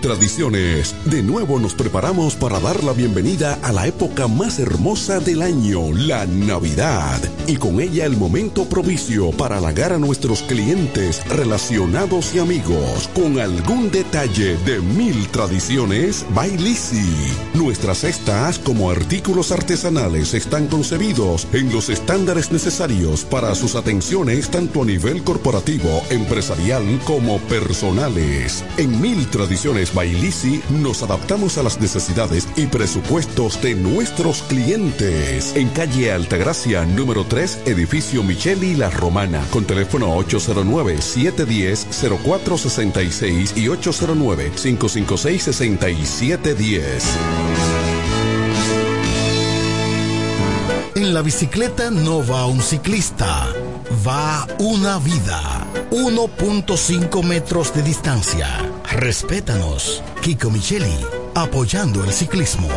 tradiciones. De nuevo nos preparamos para dar la bienvenida a la época más hermosa del año, la Navidad. Y con ella el momento propicio para halagar a nuestros clientes, relacionados y amigos con algún detalle de mil tradiciones Bailisi. Nuestras cestas como artículos artesanales están concebidos en los estándares necesarios para sus atenciones tanto a nivel corporativo, empresarial como personales. En mil tradiciones Bailisi nos adaptamos a las necesidades y presupuestos de nuestros clientes. En calle Altagracia, número 3, edificio Micheli La Romana, con teléfono 809-710-0466 y 809-556-6710. En la bicicleta no va un ciclista, va una vida. 1.5 metros de distancia Respétanos. Kiko Micheli, apoyando el ciclismo.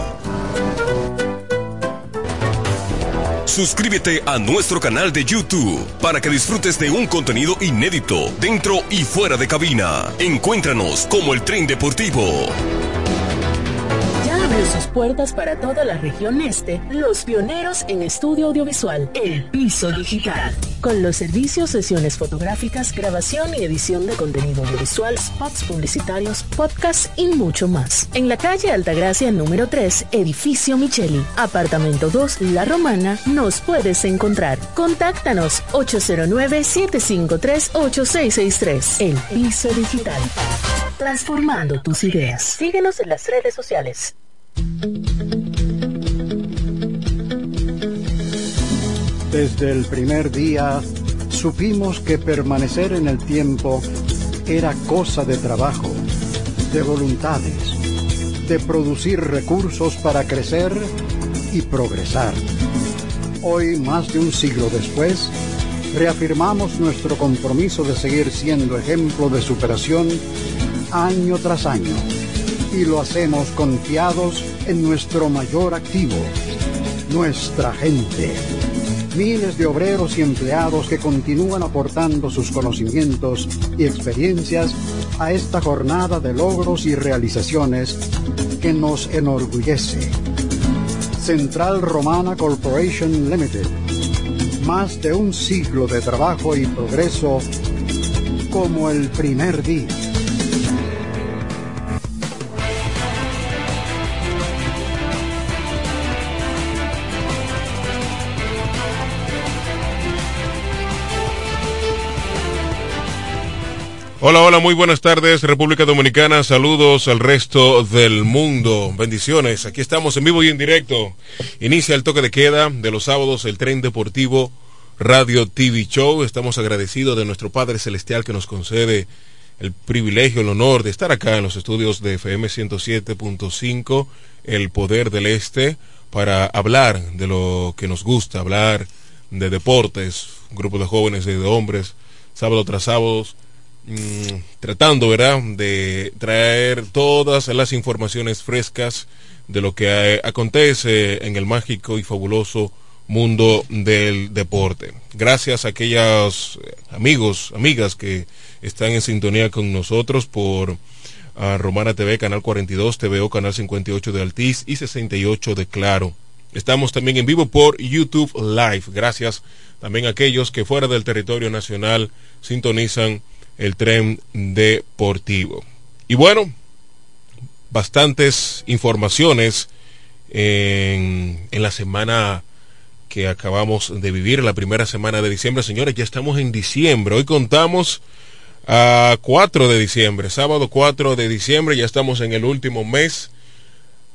Suscríbete a nuestro canal de YouTube para que disfrutes de un contenido inédito dentro y fuera de cabina. Encuéntranos como el tren deportivo sus puertas para toda la región este, los pioneros en estudio audiovisual, El Piso Digital. Con los servicios, sesiones fotográficas, grabación y edición de contenido audiovisual, spots publicitarios, podcasts y mucho más. En la calle Altagracia número 3, edificio Micheli, apartamento 2, La Romana, nos puedes encontrar. Contáctanos 809-753-8663. El Piso Digital. Transformando tus ideas. Síguenos en las redes sociales. Desde el primer día supimos que permanecer en el tiempo era cosa de trabajo, de voluntades, de producir recursos para crecer y progresar. Hoy, más de un siglo después, reafirmamos nuestro compromiso de seguir siendo ejemplo de superación año tras año y lo hacemos confiados en nuestro mayor activo, nuestra gente. Miles de obreros y empleados que continúan aportando sus conocimientos y experiencias a esta jornada de logros y realizaciones que nos enorgullece. Central Romana Corporation Limited. Más de un siglo de trabajo y progreso como el primer día. Hola, hola, muy buenas tardes, República Dominicana. Saludos al resto del mundo. Bendiciones. Aquí estamos en vivo y en directo. Inicia el toque de queda de los sábados, el tren deportivo Radio TV Show. Estamos agradecidos de nuestro Padre Celestial que nos concede el privilegio, el honor de estar acá en los estudios de FM 107.5, El Poder del Este, para hablar de lo que nos gusta, hablar de deportes, un grupo de jóvenes y de hombres, sábado tras sábado Mm, tratando, ¿verdad?, de traer todas las informaciones frescas de lo que acontece en el mágico y fabuloso mundo del deporte. Gracias a aquellos amigos, amigas que están en sintonía con nosotros por ah, Romana TV, Canal 42, TVO, Canal 58 de Altiz y 68 de Claro. Estamos también en vivo por YouTube Live. Gracias también a aquellos que fuera del territorio nacional sintonizan el tren deportivo. Y bueno, bastantes informaciones en, la semana que acabamos de vivir, la primera semana de diciembre. Señores, ya estamos en diciembre. Hoy contamos a 4 de diciembre, sábado 4 de diciembre, ya estamos en el último mes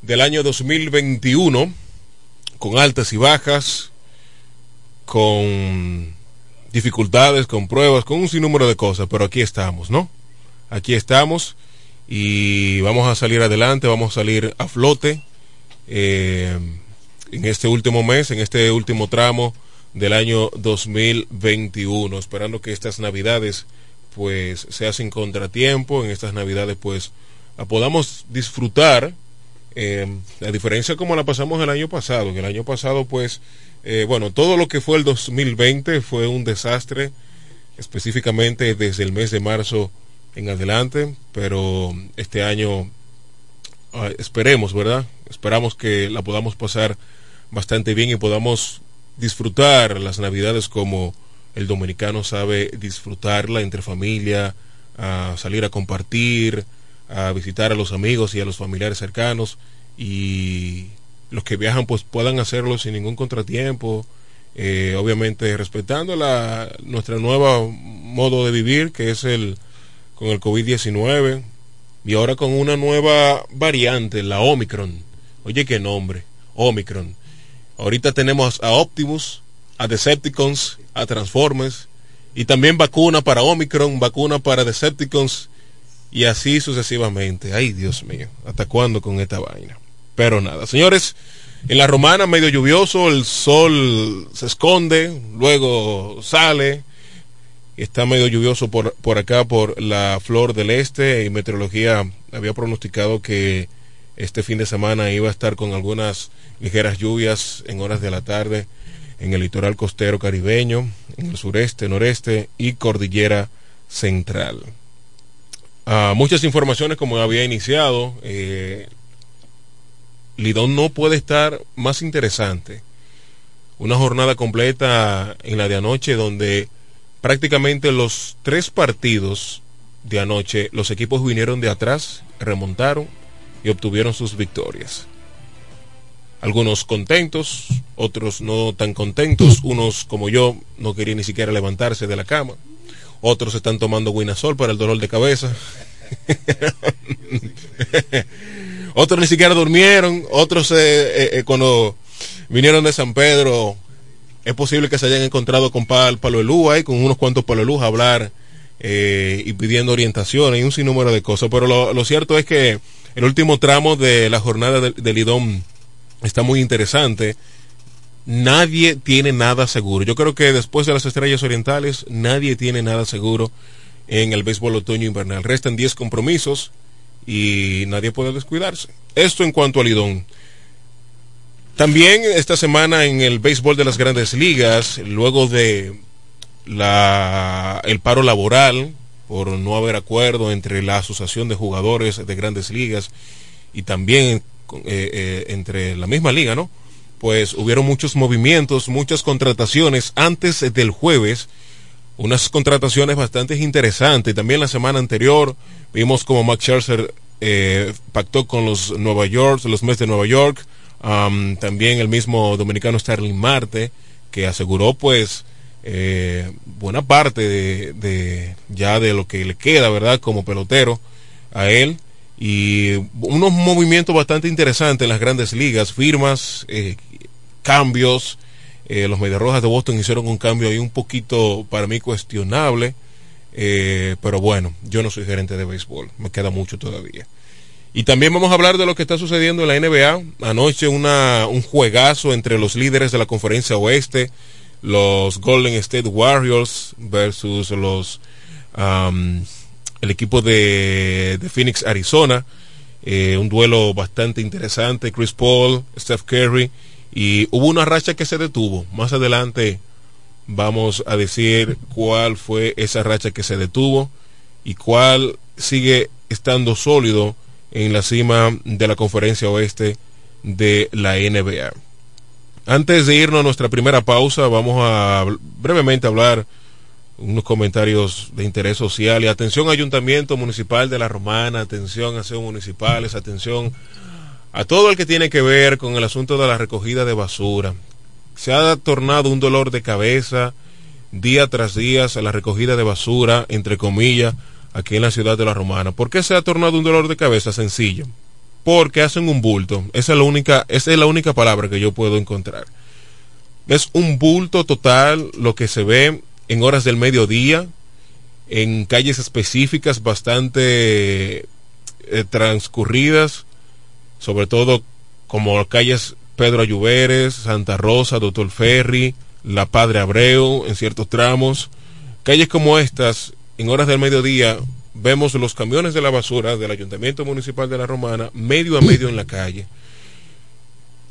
del año 2021, con altas y bajas, con dificultades, con pruebas, con un sinnúmero de cosas, pero aquí estamos, ¿no? Aquí estamos y vamos a salir adelante, vamos a salir a flote. Eh, en este último mes, en este último tramo del año 2021, esperando que estas navidades pues se hacen contratiempo, en estas navidades pues podamos disfrutar, eh, a diferencia como la pasamos el año pasado, que el año pasado pues, eh, bueno, todo lo que fue el 2020 fue un desastre, específicamente desde el mes de marzo en adelante, pero este año ah, esperemos, ¿verdad? Esperamos que la podamos pasar bastante bien y podamos disfrutar las navidades como el dominicano sabe disfrutarla entre familia, a salir a compartir, a visitar a los amigos y a los familiares cercanos y los que viajan pues puedan hacerlo sin ningún contratiempo, eh, obviamente respetando la, nuestra nueva modo de vivir que es el con el COVID-19 y ahora con una nueva variante, la Omicron. Oye, qué nombre, Omicron Ahorita tenemos a Optimus, a Decepticons, a Transformers y también vacuna para Omicron, vacuna para Decepticons y así sucesivamente. Ay, Dios mío, ¿hasta cuándo con esta vaina? Pero nada, señores, en la romana medio lluvioso, el sol se esconde, luego sale, está medio lluvioso por, por acá, por la flor del este, y meteorología había pronosticado que este fin de semana iba a estar con algunas ligeras lluvias en horas de la tarde en el litoral costero caribeño, en el sureste, noreste y cordillera central. Ah, muchas informaciones como había iniciado. Eh, Lidón no puede estar más interesante. Una jornada completa en la de anoche donde prácticamente los tres partidos de anoche los equipos vinieron de atrás, remontaron y obtuvieron sus victorias. Algunos contentos, otros no tan contentos, unos como yo no querían ni siquiera levantarse de la cama, otros están tomando guinasol para el dolor de cabeza, otros ni siquiera durmieron, otros eh, eh, eh, cuando vinieron de San Pedro, es posible que se hayan encontrado con Palo Elú ahí, con unos cuantos Palo Elú a hablar y pidiendo orientación y un sinnúmero de cosas, pero lo, cierto es que el último tramo de la jornada del de Lidón está muy interesante. Nadie tiene nada seguro. Yo creo que después de las estrellas orientales, nadie tiene nada seguro en el béisbol otoño invernal. Restan 10 compromisos y nadie puede descuidarse. Esto en cuanto al Lidón. También esta semana en el béisbol de las grandes ligas, luego de la, el paro laboral por no haber acuerdo entre la Asociación de Jugadores de Grandes Ligas y también eh, eh, entre la misma liga, ¿no? Pues hubieron muchos movimientos, muchas contrataciones antes del jueves, unas contrataciones bastante interesantes. También la semana anterior vimos como Max Scherzer eh, pactó con los Nueva York, los Mets de Nueva York, también el mismo dominicano Sterling Marte, que aseguró pues buena parte de, de, ya de lo que le queda, ¿verdad? Como pelotero a él y unos movimientos bastante interesantes en las grandes ligas, firmas, eh, cambios. Eh, los Rojas de Boston hicieron un cambio ahí un poquito para mí cuestionable, eh, pero bueno, yo no soy gerente de béisbol, me queda mucho todavía. Y también vamos a hablar de lo que está sucediendo en la NBA. Anoche una, un juegazo entre los líderes de la conferencia oeste, los Golden State Warriors versus los el equipo de, Phoenix, Arizona. Eh, un duelo bastante interesante. Chris Paul, Steph Curry. Y hubo una racha que se detuvo. Más adelante vamos a decir cuál fue esa racha que se detuvo y cuál sigue estando sólido en la cima de la conferencia oeste de la NBA. Antes de irnos a nuestra primera pausa, vamos a brevemente hablar unos comentarios de interés social y atención Ayuntamiento Municipal de La Romana, atención a municipales, atención a todo el que tiene que ver con el asunto de la recogida de basura. Se ha tornado un dolor de cabeza día tras día a la recogida de basura, entre comillas, aquí en la ciudad de La Romana. ¿Por qué se ha tornado un dolor de cabeza? Sencillo. Porque hacen un bulto. Esa es la única, esa es la única palabra que yo puedo encontrar. Es un bulto total lo que se ve en horas del mediodía, en calles específicas bastante eh, transcurridas, sobre todo como calles Pedro Ayuberes, Santa Rosa, Doctor Ferry, La Padre Abreu, en ciertos tramos. Calles como estas, en horas del mediodía, vemos los camiones de la basura del Ayuntamiento Municipal de La Romana medio a medio en la calle,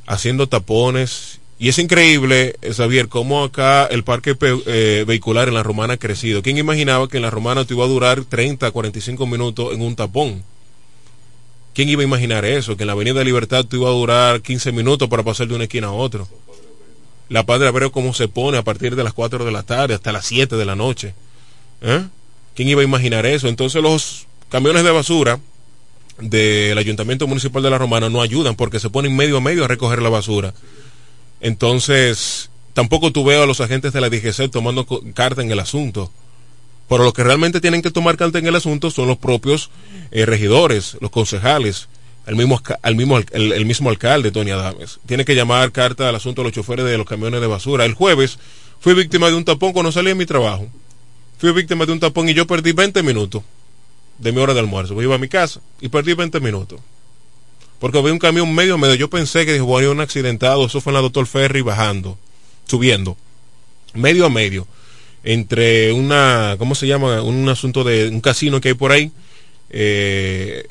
haciendo tapones y es increíble, eh, Xavier, cómo acá el parque eh, vehicular en la Romana ha crecido. ¿Quién imaginaba que en la Romana te iba a durar 30, 45 minutos en un tapón? ¿Quién iba a imaginar eso? Que en la Avenida Libertad te iba a durar 15 minutos para pasar de una esquina a otra. La Padre Abreu cómo se pone a partir de las 4 de la tarde hasta las 7 de la noche. ¿Eh? ¿Quién iba a imaginar eso? Entonces los camiones de basura del Ayuntamiento Municipal de la Romana no ayudan porque se ponen medio a medio a recoger la basura. Entonces, tampoco tú veo a los agentes de la DGC tomando carta en el asunto. Pero los que realmente tienen que tomar carta en el asunto son los propios eh, regidores, los concejales, el mismo, el, mismo, alcalde, Tony Adames. Tiene que llamar carta al asunto de los choferes de los camiones de basura. El jueves fui víctima de un tapón cuando salí de mi trabajo. Fui víctima de un tapón y yo perdí 20 minutos de mi hora de almuerzo. Iba a mi casa y perdí 20 minutos porque había un camión medio medio. Yo pensé que dijo, había un accidentado, eso fue en la Doctor Ferry bajando, subiendo, medio a medio, entre una, ¿cómo se llama? Un asunto de un casino que hay por ahí, eh,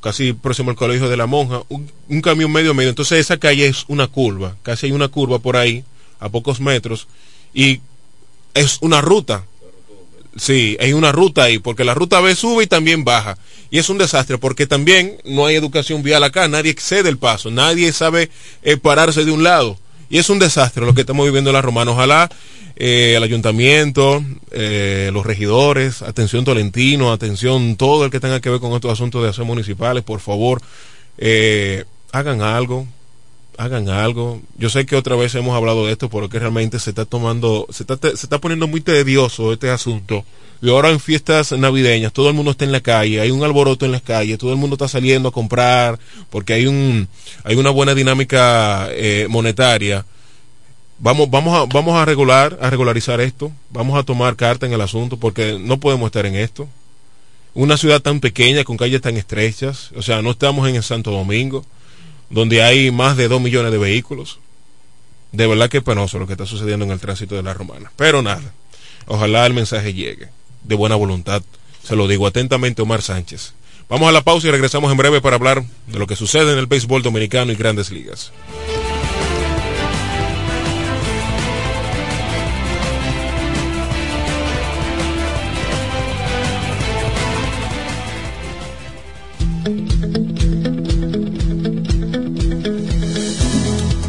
casi próximo al colegio de la monja, un, camión medio medio. Entonces esa calle es una curva, casi hay una curva por ahí, a pocos metros, y es una ruta. Sí, hay una ruta ahí, porque la ruta B sube y también baja. Y es un desastre, porque también no hay educación vial acá, nadie excede el paso, nadie sabe eh, pararse de un lado. Y es un desastre lo que estamos viviendo en la Romana. Ojalá eh, el ayuntamiento, eh, los regidores, atención Tolentino, atención todo el que tenga que ver con estos asuntos de aseo municipales, por favor, hagan algo, hagan algo. Yo sé que otra vez hemos hablado de esto, porque realmente se está tomando, se está, se está poniendo muy tedioso este asunto. Y ahora en fiestas navideñas, todo el mundo está en la calle, hay un alboroto en las calles, todo el mundo está saliendo a comprar, porque hay un, hay una buena dinámica eh, monetaria. Vamos, vamos a, vamos a regular, a regularizar esto, vamos a tomar carta en el asunto, porque no podemos estar en esto. Una ciudad tan pequeña, con calles tan estrechas, o sea, no estamos en el Santo Domingo donde hay más de dos millones de vehículos. De verdad que es penoso lo que está sucediendo en el tránsito de la romana. Pero nada, ojalá el mensaje llegue de buena voluntad. Se lo digo atentamente, Omar Sánchez. Vamos a la pausa y regresamos en breve para hablar de lo que sucede en el béisbol dominicano y grandes ligas.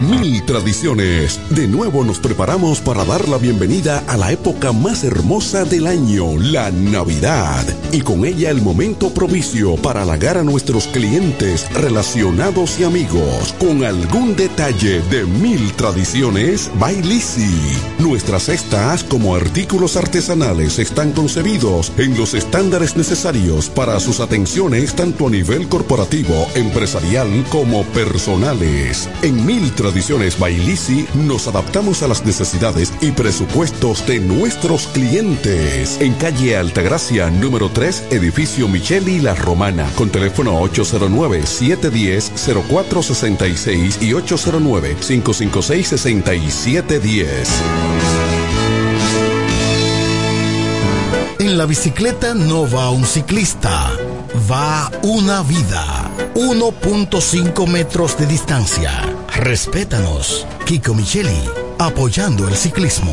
Mil tradiciones. De nuevo nos preparamos para dar la bienvenida a la época más hermosa del año, la Navidad. Y con ella el momento propicio para halagar a nuestros clientes, relacionados y amigos con algún detalle de Mil Tradiciones Bailisi. Nuestras cestas como artículos artesanales están concebidos en los estándares necesarios para sus atenciones tanto a nivel corporativo, empresarial como personales. En Mil Tradiciones Bailisi nos adaptamos a las necesidades y presupuestos de nuestros clientes. En calle Altagracia, número 3, edificio Micheli La Romana, con teléfono 809-710-0466 y 809-556-6710. En la bicicleta no va un ciclista, va una vida. 1.5 metros de distancia. Respétanos. Kiko Micheli, apoyando el ciclismo.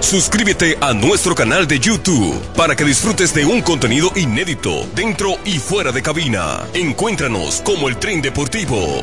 Suscríbete a nuestro canal de YouTube para que disfrutes de un contenido inédito dentro y fuera de cabina. Encuéntranos como el Tren Deportivo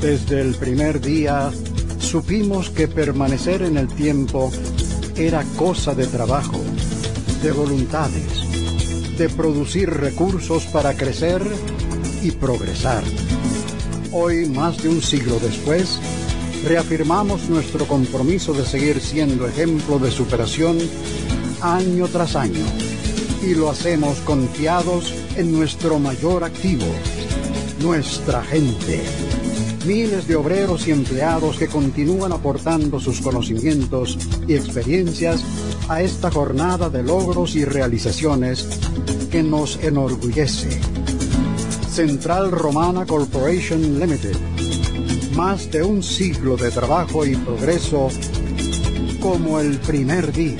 Desde el primer día supimos que permanecer en el tiempo era cosa de trabajo, de voluntades, de producir recursos para crecer y progresar. Hoy, más de un siglo después, reafirmamos nuestro compromiso de seguir siendo ejemplo de superación año tras año y lo hacemos confiados en nuestro mayor activo, nuestra gente. Miles de obreros y empleados que continúan aportando sus conocimientos y experiencias a esta jornada de logros y realizaciones que nos enorgullece. Central Romana Corporation Limited. Más de un siglo de trabajo y progreso como el primer día.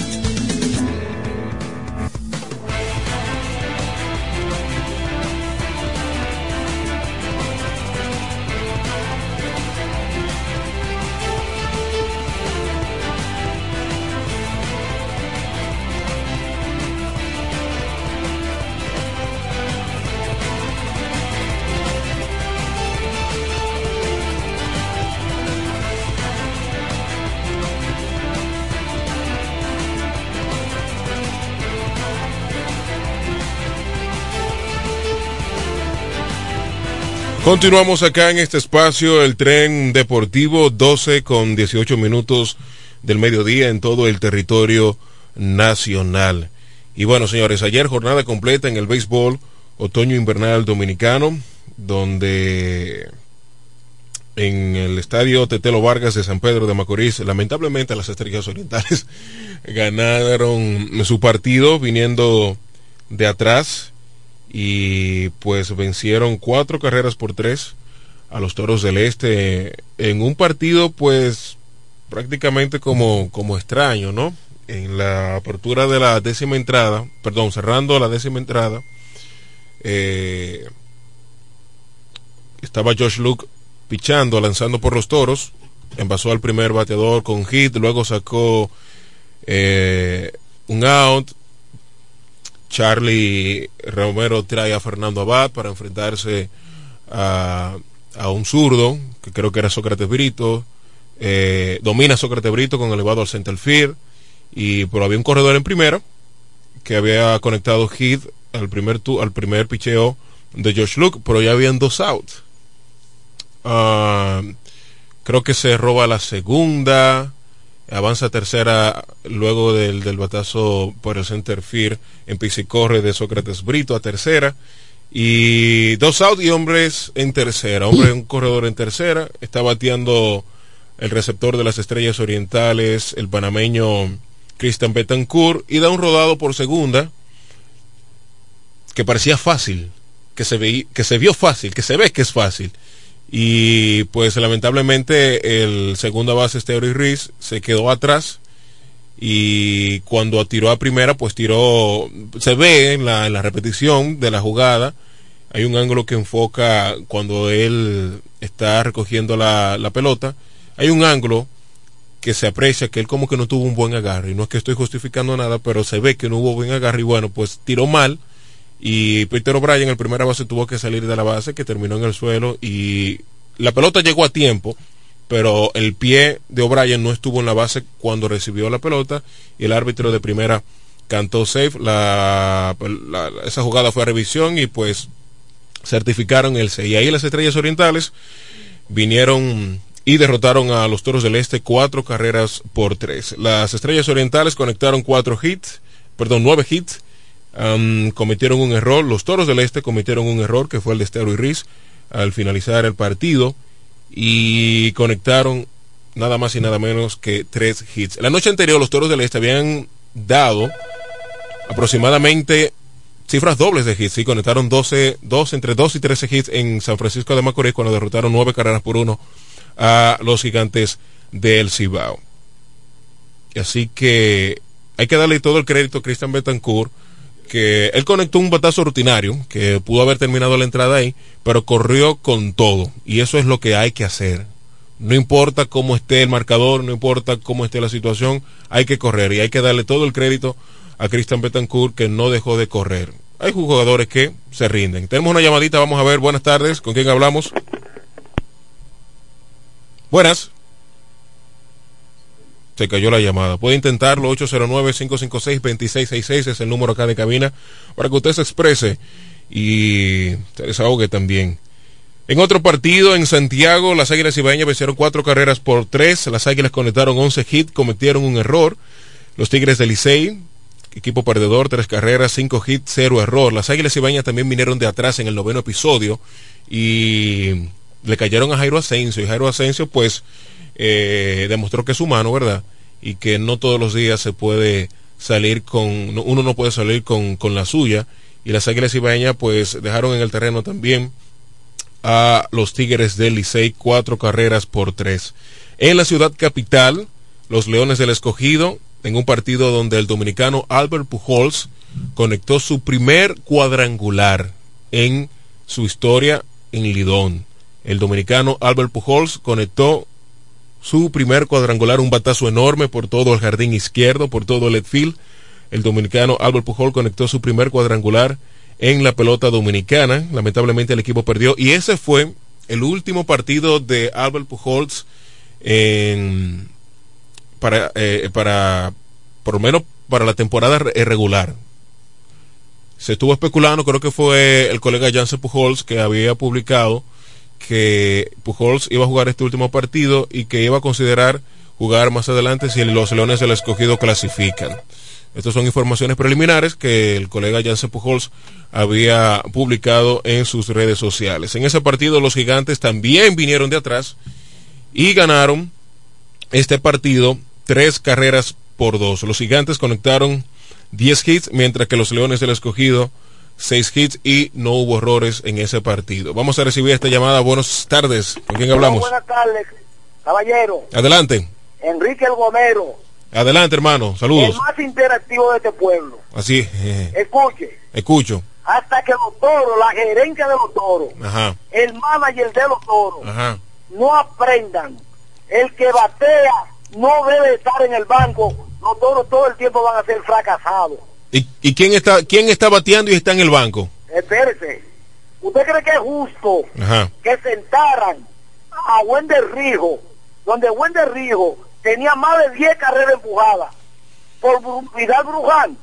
Continuamos acá en este espacio, el tren deportivo 12 con 18 minutos del mediodía en todo el territorio nacional. Y bueno, señores, ayer jornada completa en el béisbol otoño invernal dominicano, donde en el estadio Tetelo Vargas de San Pedro de Macorís, lamentablemente las Estrellas Orientales ganaron su partido viniendo de atrás y pues vencieron cuatro carreras por tres a los Toros del Este en un partido pues prácticamente como, como extraño, ¿no? En la apertura de la décima entrada, perdón, cerrando la décima entrada, eh, estaba Josh Luke pichando, lanzando por los toros, envasó al primer bateador con hit, luego sacó eh, un out, Charlie Romero trae a Fernando Abad para enfrentarse a, un zurdo, que creo que era Sócrates Brito. Eh, domina Sócrates Brito con elevado al center field. Y, pero había un corredor en primera que había conectado hit al primer, al primer picheo de Josh Luke, pero ya habían dos outs. Ah, creo que se roba la segunda avanza tercera luego del, del batazo por el center field en corre de Sócrates Brito a tercera y dos out y hombres en tercera, hombre un corredor en tercera, está bateando el receptor de las estrellas orientales, el panameño Christian Betancourt y da un rodado por segunda que parecía fácil, que se, ve, que se vio fácil, que se ve que es fácil. Y pues lamentablemente el segunda base Steuri Riz se quedó atrás y cuando tiró a primera pues tiró, se ve en la, en la repetición de la jugada, hay un ángulo que enfoca cuando él está recogiendo la, la pelota, hay un ángulo que se aprecia que él como que no tuvo un buen agarre. Y no es que estoy justificando nada, pero se ve que no hubo buen agarre y bueno, pues tiró mal. Y Peter O'Brien, el primera base, tuvo que salir de la base, que terminó en el suelo. Y la pelota llegó a tiempo, pero el pie de O'Brien no estuvo en la base cuando recibió la pelota. Y el árbitro de primera cantó safe. La, esa jugada fue a revisión y pues certificaron el 6. Y ahí las estrellas orientales vinieron y derrotaron a los Toros del Este cuatro carreras por tres. Las Estrellas Orientales conectaron cuatro hits, perdón, nueve hits, cometieron un error. Los Toros del Este cometieron un error que fue el de Estero y Riz al finalizar el partido y conectaron nada más y nada menos que tres hits. La noche anterior los Toros del Este habían dado aproximadamente cifras dobles de hits y conectaron 12, 12, entre 2 y 13 hits en San Francisco de Macorís cuando derrotaron nueve carreras por uno a los gigantes del Cibao. Así que hay que darle todo el crédito a Christian Betancourt, que él conectó un batazo rutinario, que pudo haber terminado la entrada ahí, pero corrió con todo. Y eso es lo que hay que hacer. No importa cómo esté el marcador, no importa cómo esté la situación, hay que correr. Y hay que darle todo el crédito a Christian Betancourt, que no dejó de correr. Hay jugadores que se rinden. Tenemos una llamadita, vamos a ver. Buenas tardes, ¿con quién hablamos? Buenas. Se cayó la llamada. Puede intentarlo, 809-556-2666 es el número acá de cabina, para que usted se exprese y se desahogue también. En otro partido, en Santiago, las Águilas Ibaeñas vencieron cuatro carreras por tres. Las Águilas conectaron 11 hits, cometieron un error. Los Tigres del Licey, equipo perdedor, tres carreras, cinco hits, cero error. Las Águilas Ibaeñas también vinieron de atrás en el noveno episodio y le cayeron a Jairo Asensio y Jairo Asensio pues eh, demostró que es humano, ¿verdad? Y que no todos los días se puede salir con, uno no puede salir con, con la suya y las Águilas Ibaeñas pues dejaron en el terreno también a los Tigres del Licey cuatro carreras por tres. En la ciudad capital, los Leones del Escogido, en un partido donde el dominicano Albert Pujols conectó su primer cuadrangular en su historia en Lidón. El dominicano Albert Pujols conectó su primer cuadrangular, un batazo enorme por todo el jardín izquierdo, por todo el field. El dominicano Albert Pujols conectó su primer cuadrangular en la pelota dominicana. Lamentablemente el equipo perdió y ese fue el último partido de Albert Pujols en, para, eh, para, por lo menos para la temporada regular. Se estuvo especulando, creo que fue el colega Jansen Pujols que había publicado que Pujols iba a jugar este último partido y que iba a considerar jugar más adelante si los Leones del Escogido clasifican. Estas son informaciones preliminares que el colega Jansen Pujols había publicado en sus redes sociales. En ese partido los gigantes también vinieron de atrás y ganaron este partido tres carreras por dos. Los gigantes conectaron 10 hits, mientras que los Leones del Escogido seis hits y no hubo errores en ese partido. Vamos a recibir esta llamada. Buenas tardes. ¿Con quién hablamos? buenas tardes, caballero. Adelante. Enrique El Gomero. Adelante, hermano. Saludos. El más interactivo de este pueblo. Así. Escuche. Escucho. Hasta que los toros, la gerencia de los toros, Ajá. el manager de los toros, Ajá. no aprendan. El que batea no debe estar en el banco. Los toros todo el tiempo van a ser fracasados. ¿Y, y quién está quién está bateando y está en el banco? Espérese. ¿Usted cree que es justo Ajá. que sentaran a Wender Rijo, donde Wender Rijo tenía más de 10 carreras empujadas por Vidal Bruján,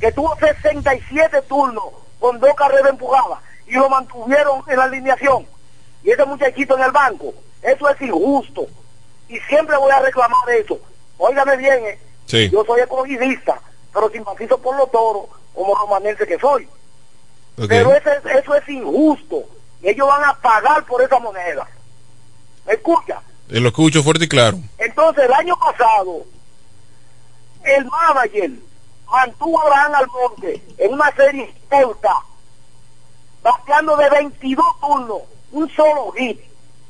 que tuvo 67 turnos con dos carreras empujadas y lo mantuvieron en la alineación? Y ese muchachito en el banco, eso es injusto. Y siempre voy a reclamar eso. Óigame bien, eh. Sí. yo soy ecologista, pero simpatizo por los toros como romanense que soy. Pero ese, eso es injusto. Ellos van a pagar por esa moneda. ¿Me escucha? Eh, Lo escucho fuerte y claro. Entonces, el año pasado, el manager mantuvo a Abraham Almonte en una serie corta, bateando de 22 turnos, un solo hit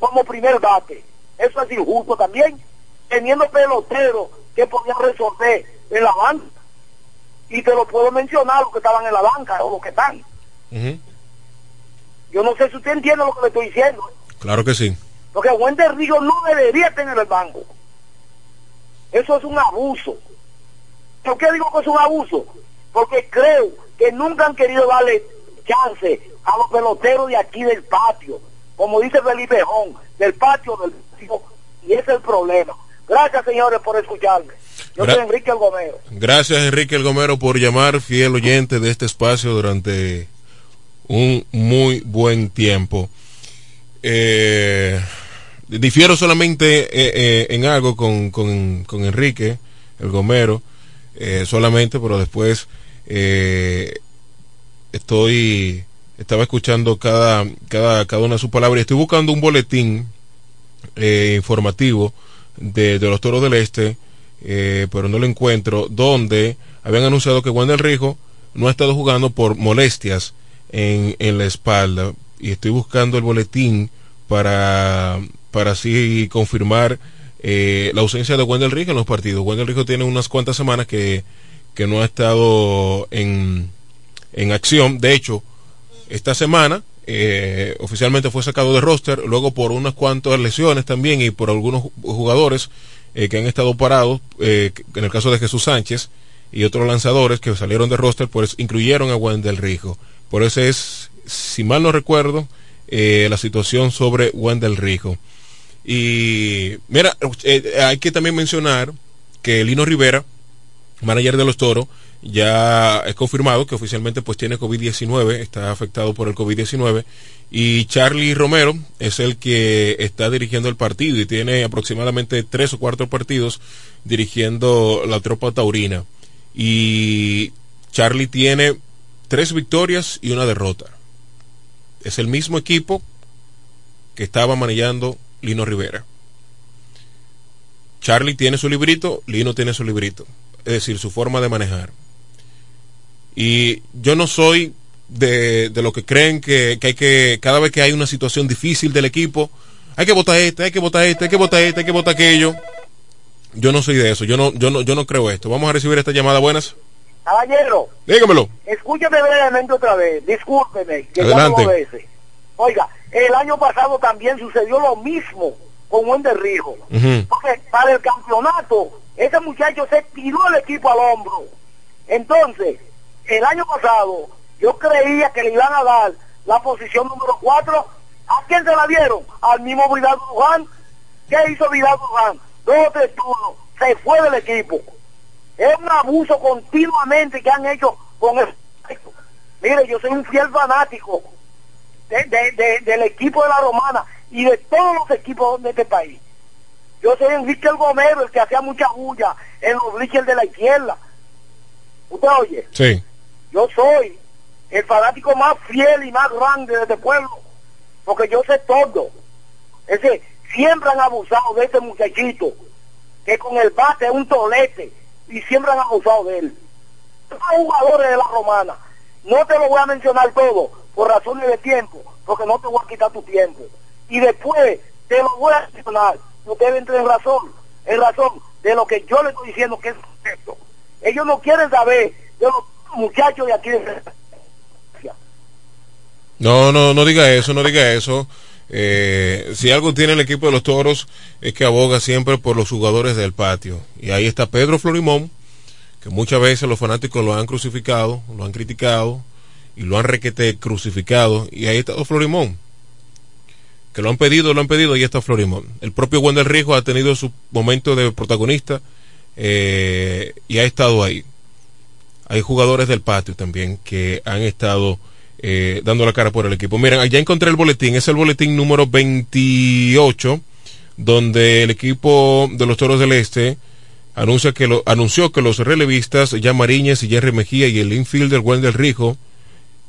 como primer bate. Eso es injusto también, teniendo peloteros que podían resolver en la banca. Y te lo puedo mencionar, los que estaban en la banca o los que están. Yo no sé si usted entiende lo que le estoy diciendo. Claro que sí. Porque Wender Río no debería tener el banco. Eso es un abuso. ¿Por qué digo que es un abuso? Porque creo que nunca han querido darle chance a los peloteros de aquí del patio. Como dice Felipe Jón, del patio del patio. Y ese es el problema. Gracias, señores, por escucharme. Yo soy Enrique El Gomero. Gracias, Enrique El Gomero, por llamar, fiel oyente de este espacio durante un muy buen tiempo. Eh, difiero solamente eh, eh, en algo con, con, con, Enrique, el Gomero, solamente, pero después estoy, estaba escuchando cada, cada, cada una de sus palabras y estoy buscando un boletín informativo de, los Toros del Este, pero no lo encuentro, donde habían anunciado que Juan del Rijo no ha estado jugando por molestias en, en la espalda y estoy buscando el boletín para, para así confirmar eh, la ausencia de Wendell Rijo en los partidos. Wendell Rijo tiene unas cuantas semanas que, que no ha estado en, en acción. De hecho, esta semana eh, oficialmente fue sacado de roster, luego por unas cuantas lesiones también y por algunos jugadores eh, que han estado parados, en el caso de Jesús Sánchez y otros lanzadores que salieron de roster, pues incluyeron a Wendell Rijo. Por eso es, si mal no recuerdo, eh, la situación sobre Wendell Rijo. Y mira, eh, hay que también mencionar que Lino Rivera, manager de los Toros, ya es confirmado que oficialmente pues tiene COVID-19, está afectado por el COVID-19 y Charlie Romero es el que está dirigiendo el partido y tiene aproximadamente tres o cuatro partidos dirigiendo la tropa taurina y Charlie tiene tres victorias y una derrota es el mismo equipo que estaba manejando Lino Rivera. Charlie tiene su librito, Lino tiene su librito, es decir, su forma de manejar. Y yo no soy de, de lo que creen que, que, hay que, cada vez que hay una situación difícil del equipo, hay que votar este, hay que votar este, hay que votar este, hay que votar aquello. Yo no soy de eso, yo no, yo no, yo no creo esto. Vamos a recibir esta llamada, buenas. Caballero. Dígamelo. Escúcheme brevemente otra vez. Discúlpeme. Que Adelante. veces. Oiga, el año pasado también sucedió lo mismo con Wender Rijo. Porque para el campeonato, ese muchacho se tiró el equipo al hombro. Entonces, el año pasado, yo creía que le iban a dar la posición número 4. ¿A quién se la dieron? Al mismo Vidal Bruján. ¿Qué hizo Vidal Bruján? Dos o tres turnos. Se fue del equipo. Es un abuso continuamente que han hecho con el... Mire, yo soy un fiel fanático de, del equipo de la Romana y de todos los equipos de este país. Yo soy Enrique el Gomero, el que hacía mucha bulla en los bleachers de la izquierda. ¿Usted oye? Sí. Yo soy el fanático más fiel y más grande de este pueblo, porque yo sé todo. Ese, siempre han abusado de este muchachito, que con el bate es un tolete y siempre han abusado de él. Jugadores de la romana, no te lo voy a mencionar todo por razones de tiempo, porque no te voy a quitar tu tiempo. Y después te lo voy a mencionar, ustedes entren en razón, en razón de lo que yo le estoy diciendo que es correcto. Ellos no quieren saber de los muchachos de aquí no, no, no diga eso, no diga eso. Eh, si algo tiene el equipo de los toros es que aboga siempre por los jugadores del patio. Y ahí está Pedro Florimón, que muchas veces los fanáticos lo han crucificado, lo han criticado y lo han requete crucificado. Y ahí está Florimón, que lo han pedido, lo han pedido y está Florimón. El propio Wendel Rijo ha tenido su momento de protagonista eh, y ha estado ahí. Hay jugadores del patio también que han estado eh, dando la cara por el equipo. Miren, ya encontré el boletín, es el boletín número 28, donde el equipo de los Toros del Este anuncia que lo, anunció que los relevistas ya Mariñez y Jerry Mejía y el infielder Wendel Rijo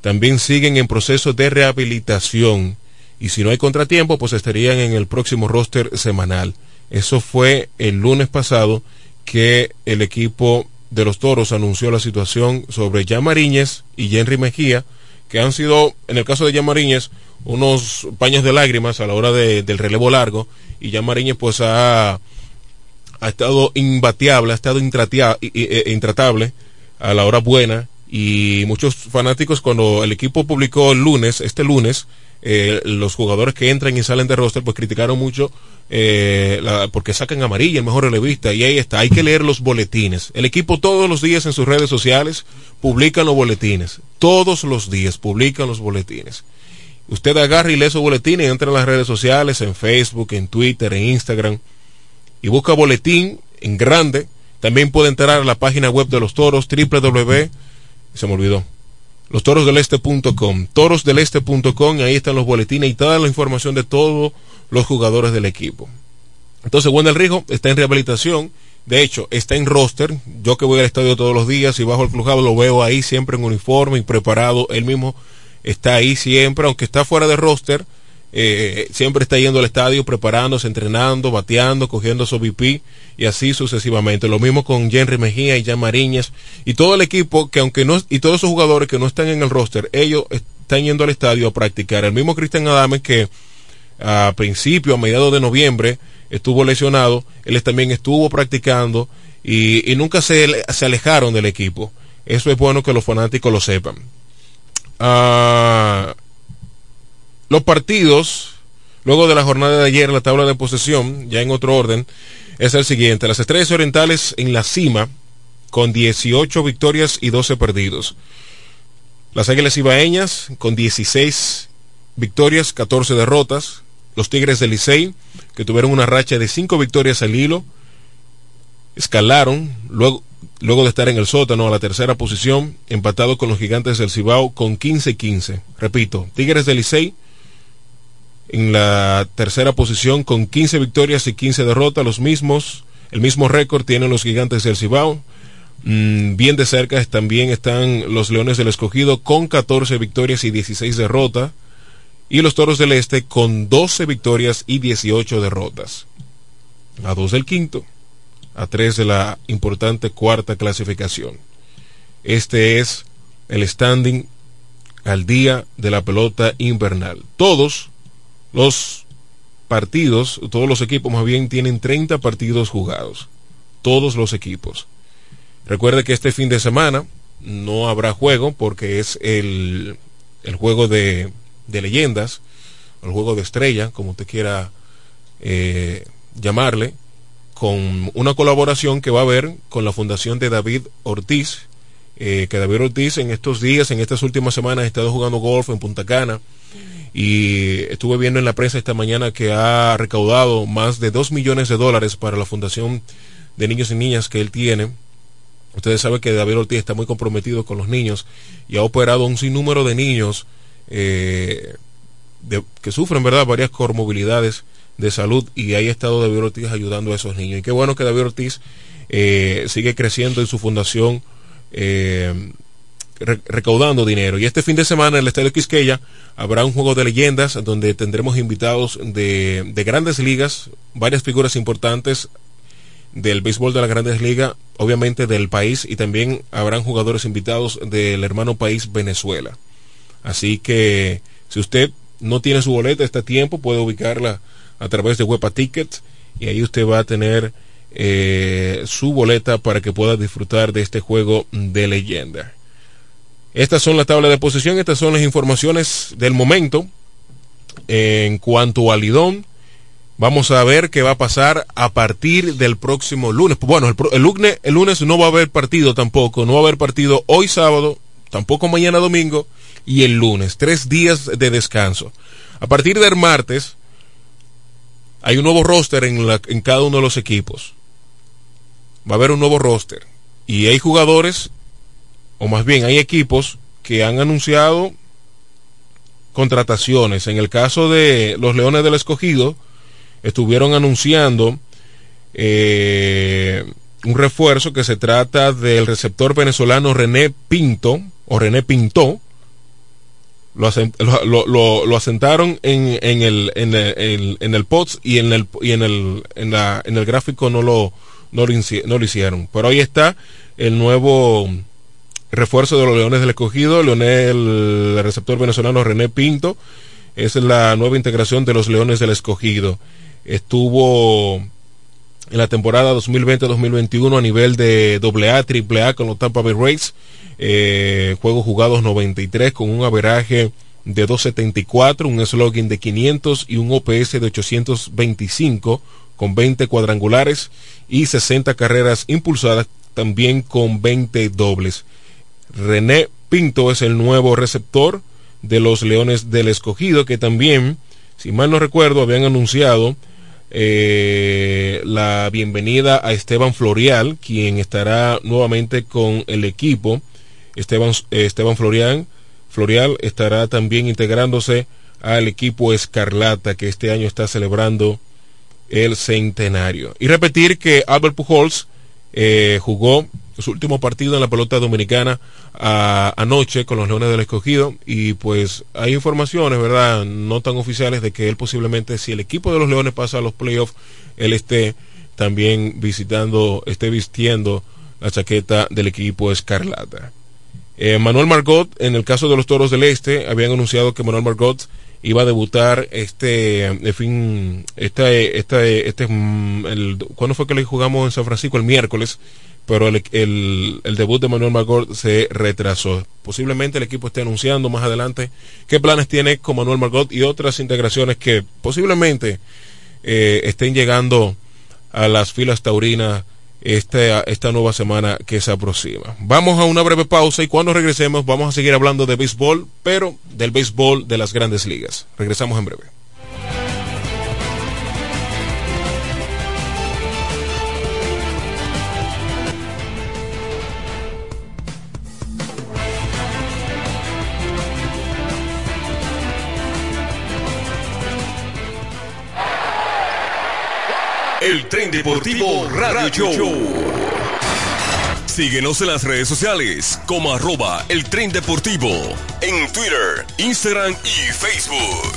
también siguen en proceso de rehabilitación y si no hay contratiempo pues estarían en el próximo roster semanal. Eso fue el lunes pasado que el equipo de los Toros anunció la situación sobre Jan Mariñez y Henry Mejía, que han sido, en el caso de Jan Mariñez, unos paños de lágrimas a la hora del relevo largo, y Jan Mariñez pues ha, ha estado imbateable, ha estado e, intratable a la hora buena, y muchos fanáticos cuando el equipo publicó el lunes, este lunes, eh, los jugadores que entran y salen de roster pues criticaron mucho eh, porque sacan amarilla el mejor relevista y ahí está hay que leer los boletines. El equipo todos los días en sus redes sociales publican los boletines todos los días publican los boletines. Usted agarra y lee esos boletines entra en las redes sociales en Facebook en Twitter en Instagram y busca boletín en grande. También puede entrar a la página web de los toros www se me olvidó lostorosdeleste.com, torosdeleste.com, ahí están los boletines y toda la información de todos los jugadores del equipo. Entonces, Wendel Rijo está en rehabilitación, de hecho, está en roster. Yo que voy al estadio todos los días y bajo el crujado lo veo ahí siempre en uniforme y preparado. Él mismo está ahí siempre, aunque está fuera de roster, eh, siempre está yendo al estadio preparándose, entrenando, bateando, cogiendo su VP y así sucesivamente. Lo mismo con Henry Mejía y Jan Mariñas y todo el equipo que aunque no, y todos esos jugadores que no están en el roster, ellos están yendo al estadio a practicar. El mismo Cristian Adame que a principio, a mediados de noviembre, estuvo lesionado, él también estuvo practicando y, nunca se, se, alejaron del equipo. Eso es bueno que los fanáticos lo sepan. Ah, los partidos, luego de la jornada de ayer, la tabla de posesión, ya en otro orden, es el siguiente. Las Estrellas Orientales en la cima, con 18 victorias y 12 perdidos. Las Águilas Ibaeñas, con 16 victorias, 14 derrotas. Los Tigres del Licey, que tuvieron una racha de 5 victorias al hilo, escalaron, luego, luego de estar en el sótano a la tercera posición, empatado con los Gigantes del Cibao con 15-15. Repito, Tigres del Licey, en la tercera posición con 15 victorias y 15 derrotas, los mismos, el mismo récord tienen los gigantes del Cibao. Mm, bien de cerca también están los Leones del Escogido con 14 victorias y 16 derrotas. Y los Toros del Este con 12 victorias y 18 derrotas. A dos del quinto, a tres de la importante cuarta clasificación. Este es el standing al día de la pelota invernal. Todos los partidos, todos los equipos más bien tienen 30 partidos jugados. Todos los equipos. Recuerde que este fin de semana no habrá juego porque es el, el juego de, de leyendas, el juego de estrella, como usted quiera eh, llamarle, con una colaboración que va a haber con la fundación de David Ortiz, eh, que David Ortiz en estos días, en estas últimas semanas, ha estado jugando golf en Punta Cana y estuve viendo en la prensa esta mañana que ha recaudado más de 2 millones de dólares para la fundación de niños y niñas que él tiene. Ustedes saben que David Ortiz está muy comprometido con los niños y ha operado un sinnúmero de niños eh, que sufren, ¿verdad?, varias comorbilidades de salud y ahí ha estado David Ortiz ayudando a esos niños. Y qué bueno que David Ortiz eh, sigue creciendo en su fundación. Eh, recaudando dinero. Y este fin de semana en el Estadio Quisqueya habrá un juego de leyendas donde tendremos invitados de, de grandes ligas, varias figuras importantes del béisbol de las grandes ligas, obviamente del país, y también habrán jugadores invitados del hermano país Venezuela. Así que si usted no tiene su boleta este tiempo, puede ubicarla a través de Wepa Tickets y ahí usted va a tener eh, su boleta para que pueda disfrutar de este juego de leyenda. Estas son las tablas de posición, estas son las informaciones del momento. En cuanto al Lidón, vamos a ver qué va a pasar a partir del próximo lunes. Bueno, el, lunes, no va a haber partido tampoco, no va a haber partido hoy sábado, tampoco mañana domingo y el lunes, tres días de descanso. A partir del martes hay un nuevo roster en, en cada uno de los equipos. Va a haber un nuevo roster y hay jugadores o más bien hay equipos que han anunciado contrataciones. En el caso de los Leones del Escogido, estuvieron anunciando eh, un refuerzo que se trata del receptor venezolano René Pinto, o René Pinto. Lo, asentaron en, en, el, en, el, en el POTS y en el, y en el, en la, en el gráfico no lo, no lo, hicieron. Pero ahí está el nuevo refuerzo de los Leones del Escogido, Leonel, el receptor venezolano René Pinto, es la nueva integración de los Leones del Escogido. Estuvo en la temporada 2020-2021 a nivel de AA, AAA con los Tampa Bay Rays, eh, juegos jugados 93 con un averaje de 274, un slogan de 500 y un OPS de 825 con 20 cuadrangulares y 60 carreras impulsadas también con 20 dobles. René Pinto es el nuevo receptor de los Leones del Escogido que también, si mal no recuerdo, habían anunciado eh, la bienvenida a Esteban Florial, quien estará nuevamente con el equipo. Esteban, Esteban Florian, Florial estará también integrándose al equipo Escarlata que este año está celebrando el centenario. Y repetir que Albert Pujols eh, jugó su último partido en la pelota dominicana anoche con los Leones del Escogido y pues hay informaciones, ¿verdad? No tan oficiales de que él posiblemente si el equipo de los Leones pasa a los playoffs, él esté también visitando, esté vistiendo la chaqueta del equipo Escarlata. Eh, Manuel Margot, en el caso de los Toros del Este, habían anunciado que Manuel Margot iba a debutar este en fin este este este mm, ¿cuándo fue que le jugamos en San Francisco el miércoles pero el, el, debut de Manuel Margot se retrasó. Posiblemente el equipo esté anunciando más adelante qué planes tiene con Manuel Margot y otras integraciones que posiblemente eh, estén llegando a las filas taurinas esta, esta nueva semana que se aproxima. Vamos a una breve pausa y cuando regresemos vamos a seguir hablando de béisbol, pero del béisbol de las grandes ligas. Regresamos en breve. El Tren Deportivo Radio Show. Síguenos en las redes sociales como arroba el tren deportivo en Twitter, Instagram y Facebook.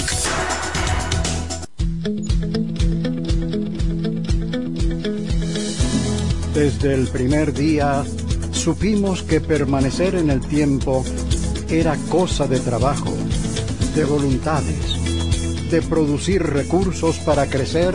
Desde el primer día supimos que permanecer en el tiempo era cosa de trabajo, de voluntades, de producir recursos para crecer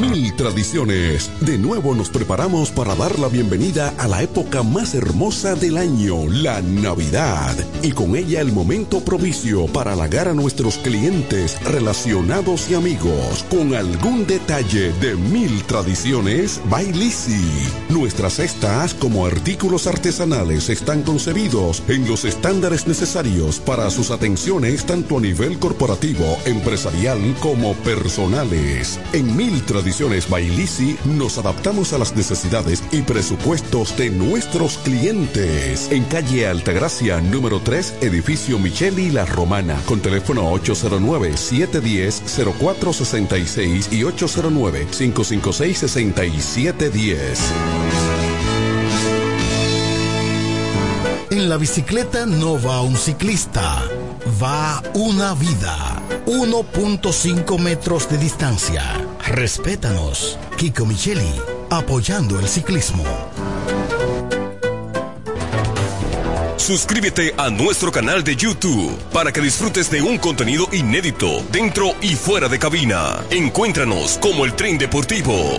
Mil tradiciones. De nuevo nos preparamos para dar la bienvenida a la época más hermosa del año, la Navidad. Y con ella el momento propicio para halagar a nuestros clientes, relacionados y amigos con algún detalle de mil tradiciones Bailisi. Nuestras cestas como artículos artesanales están concebidos en los estándares necesarios para sus atenciones tanto a nivel corporativo, empresarial como personales. En mil tradiciones Tradiciones Bailisi nos adaptamos a las necesidades y presupuestos de nuestros clientes. En calle Altagracia, número 3, edificio Micheli La Romana, con teléfono 809-710-0466 y 809-556-6710. En la bicicleta no va un ciclista, va una vida. 1.5 metros de distancia. Respétanos. Kiko Micheli, apoyando el ciclismo. Suscríbete a nuestro canal de YouTube para que disfrutes de un contenido inédito dentro y fuera de cabina. Encuéntranos como el tren deportivo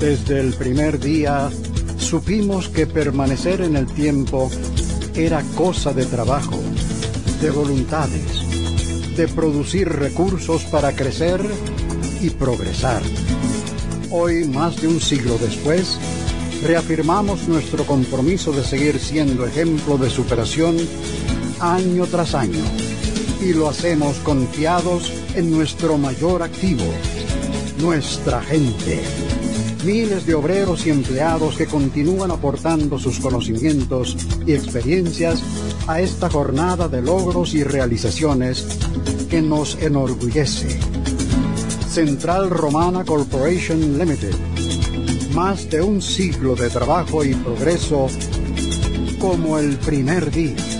Desde el primer día supimos que permanecer en el tiempo era cosa de trabajo, de voluntades, de producir recursos para crecer y progresar. Hoy, más de un siglo después, reafirmamos nuestro compromiso de seguir siendo ejemplo de superación año tras año y lo hacemos confiados en nuestro mayor activo, nuestra gente. Miles de obreros y empleados que continúan aportando sus conocimientos y experiencias a esta jornada de logros y realizaciones que nos enorgullece. Central Romana Corporation Limited. Más de un siglo de trabajo y progreso como el primer día.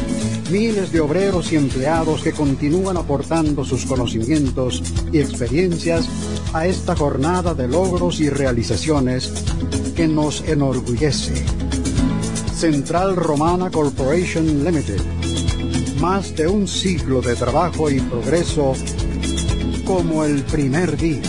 Miles de obreros y empleados que continúan aportando sus conocimientos y experiencias a esta jornada de logros y realizaciones que nos enorgullece. Central Romana Corporation Limited. Más de un siglo de trabajo y progreso como el primer día.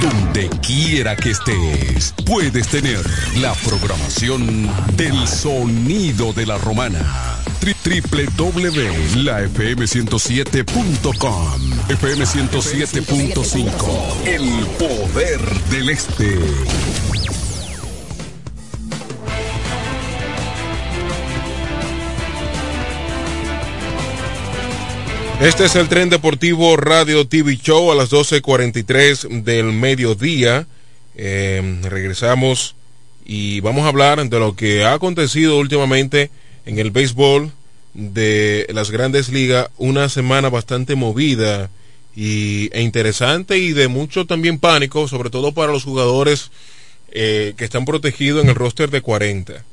Donde quiera que estés, puedes tener la programación del sonido de la romana. www.lafm107.com FM 107.5 El poder del este. Este es el tren deportivo Radio TV Show a las 12.43 del mediodía. Eh, regresamos y vamos a hablar de lo que ha acontecido últimamente en el béisbol de las grandes ligas. Una semana bastante movida y, e interesante y de mucho también pánico, sobre todo para los jugadores eh, que están protegidos en el roster de 40.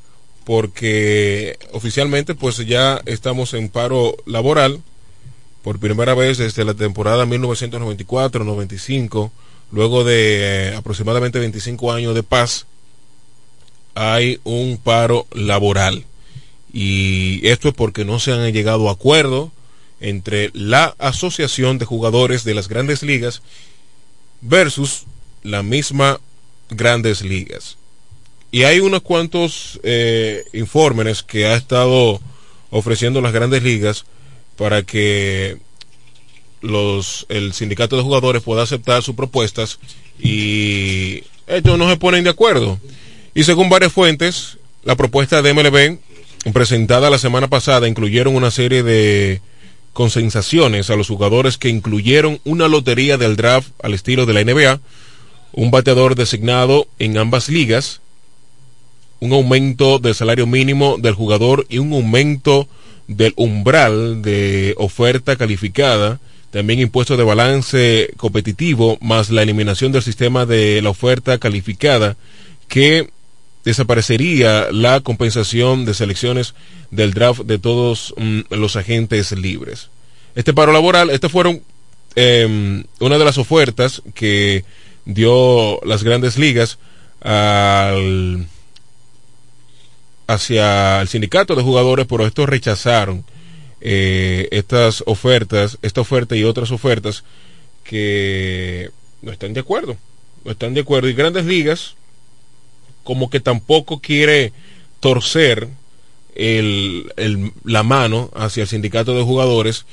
Porque oficialmente pues ya estamos en paro laboral por primera vez desde la temporada 1994-95, luego de eh, aproximadamente 25 años de paz, hay un paro laboral. Y esto es porque no se han llegado a acuerdo entre la Asociación de Jugadores de las Grandes Ligas versus la misma Grandes Ligas. Y hay unos cuantos eh, informes que ha estado ofreciendo las Grandes Ligas para que los el sindicato de jugadores pueda aceptar sus propuestas y ellos no se ponen de acuerdo. Y según varias fuentes, la propuesta de MLB presentada la semana pasada incluyeron una serie de consensaciones a los jugadores que incluyeron una lotería del draft al estilo de la NBA, un bateador designado en ambas ligas, un aumento del salario mínimo del jugador y un aumento del umbral de oferta calificada también impuesto de balance competitivo, más la eliminación del sistema de la oferta calificada, que desaparecería la compensación de selecciones del draft de todos mm, los agentes libres. Este paro laboral, estas fueron em, una de las ofertas que dio las grandes ligas al, hacia el sindicato de jugadores, pero estos rechazaron eh, estas ofertas, esta oferta y otras ofertas que no están de acuerdo, no están de acuerdo. Y grandes ligas como que tampoco quiere torcer la mano hacia el sindicato de jugadores.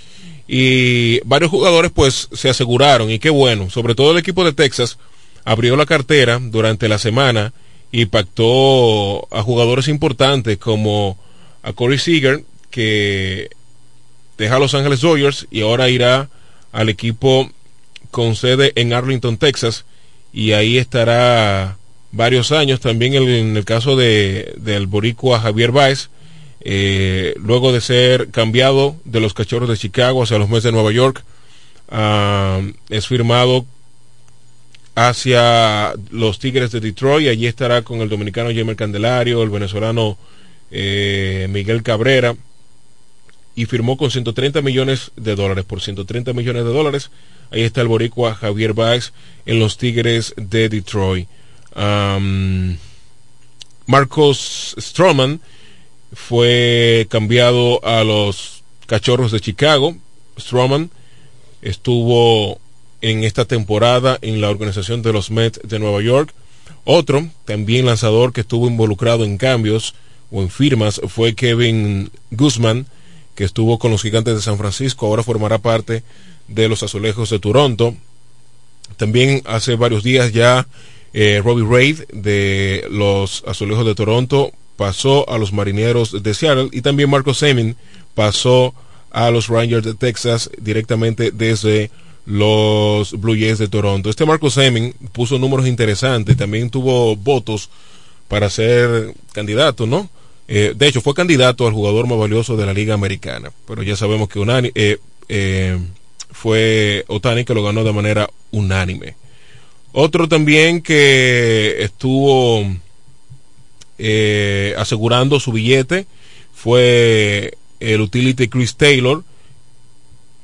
Y varios jugadores pues se aseguraron y qué bueno, sobre todo el equipo de Texas abrió la cartera durante la semana y pactó a jugadores importantes como a Corey Seager que deja a Los Ángeles Dodgers y ahora irá al equipo con sede en Arlington, Texas y ahí estará varios años. También en el caso de, del boricua Javier Baez, eh, luego de ser cambiado de los Cachorros de Chicago hacia los Mets de Nueva York, ah, es firmado hacia los Tigres de Detroit. Allí estará con el dominicano Jamer Candelario, el venezolano eh, Miguel Cabrera. Y firmó con 130 millones de dólares. Por 130 millones de dólares, ahí está el boricua Javier Baez en los Tigres de Detroit. Marcos Stroman fue cambiado a los Cachorros de Chicago. Stroman estuvo en esta temporada en la organización de los Mets de Nueva York. Otro, también lanzador que estuvo involucrado en cambios o en firmas, fue Kevin Guzman, que estuvo con los Gigantes de San Francisco, ahora formará parte de los Azulejos de Toronto. También hace varios días ya eh, Robbie Raid de los Azulejos de Toronto pasó a los Marineros de Seattle y también Marco Semin pasó a los Rangers de Texas directamente desde los Blue Jays de Toronto. Este Marco Semin puso números interesantes, también tuvo votos para ser candidato, ¿no? Eh, de hecho, fue candidato al jugador más valioso de la Liga Americana, pero ya sabemos que unani eh, fue Otani que lo ganó de manera unánime. Otro también que estuvo eh, asegurando su billete fue el utility Chris Taylor.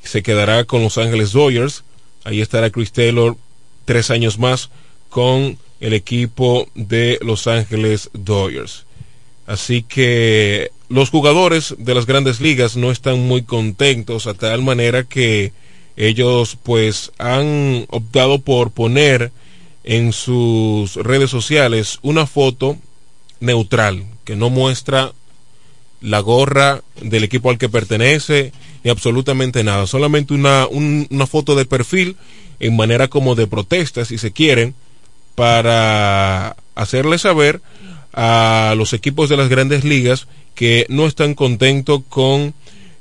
Se quedará con Los Ángeles Dodgers. Ahí estará Chris Taylor tres años más con el equipo de Los Ángeles Dodgers. Así que los jugadores de las grandes ligas no están muy contentos a tal manera que ellos pues han optado por poner en sus redes sociales una foto neutral que no muestra la gorra del equipo al que pertenece ni absolutamente nada, solamente una, una foto de perfil en manera como de protesta, si se quieren, para hacerle saber a los equipos de las grandes ligas que no están contentos con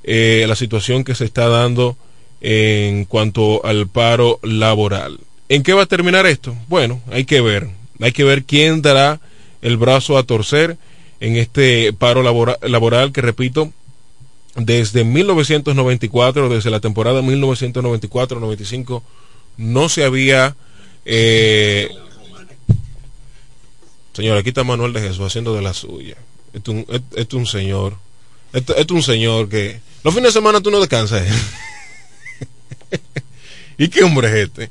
eh, la situación que se está dando en cuanto al paro laboral. ¿En qué va a terminar esto? Bueno, hay que ver. Hay que ver quién dará el brazo a torcer en este paro laboral que, repito, desde 1994, desde la temporada 1994-95, no se había... Eh... Señor, aquí está Manuel de Jesús haciendo de la suya. Esto es un, señor. Esto, es un señor que... Los fines de semana tú no descansas. ¿Y qué hombre es este?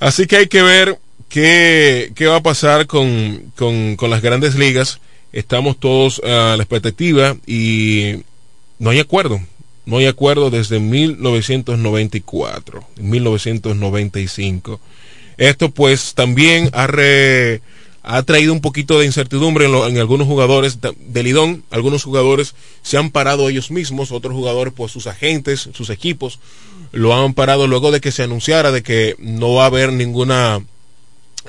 Así que hay que ver qué, qué va a pasar con, con, con, las grandes ligas. Estamos todos a la expectativa y no hay acuerdo. No hay acuerdo desde 1994, 1995. Esto pues también ha, ha traído un poquito de incertidumbre en, en, algunos jugadores de Lidón. Algunos jugadores se han parado ellos mismos, otros jugadores pues sus agentes, sus equipos lo han parado luego de que se anunciara de que no va a haber ninguna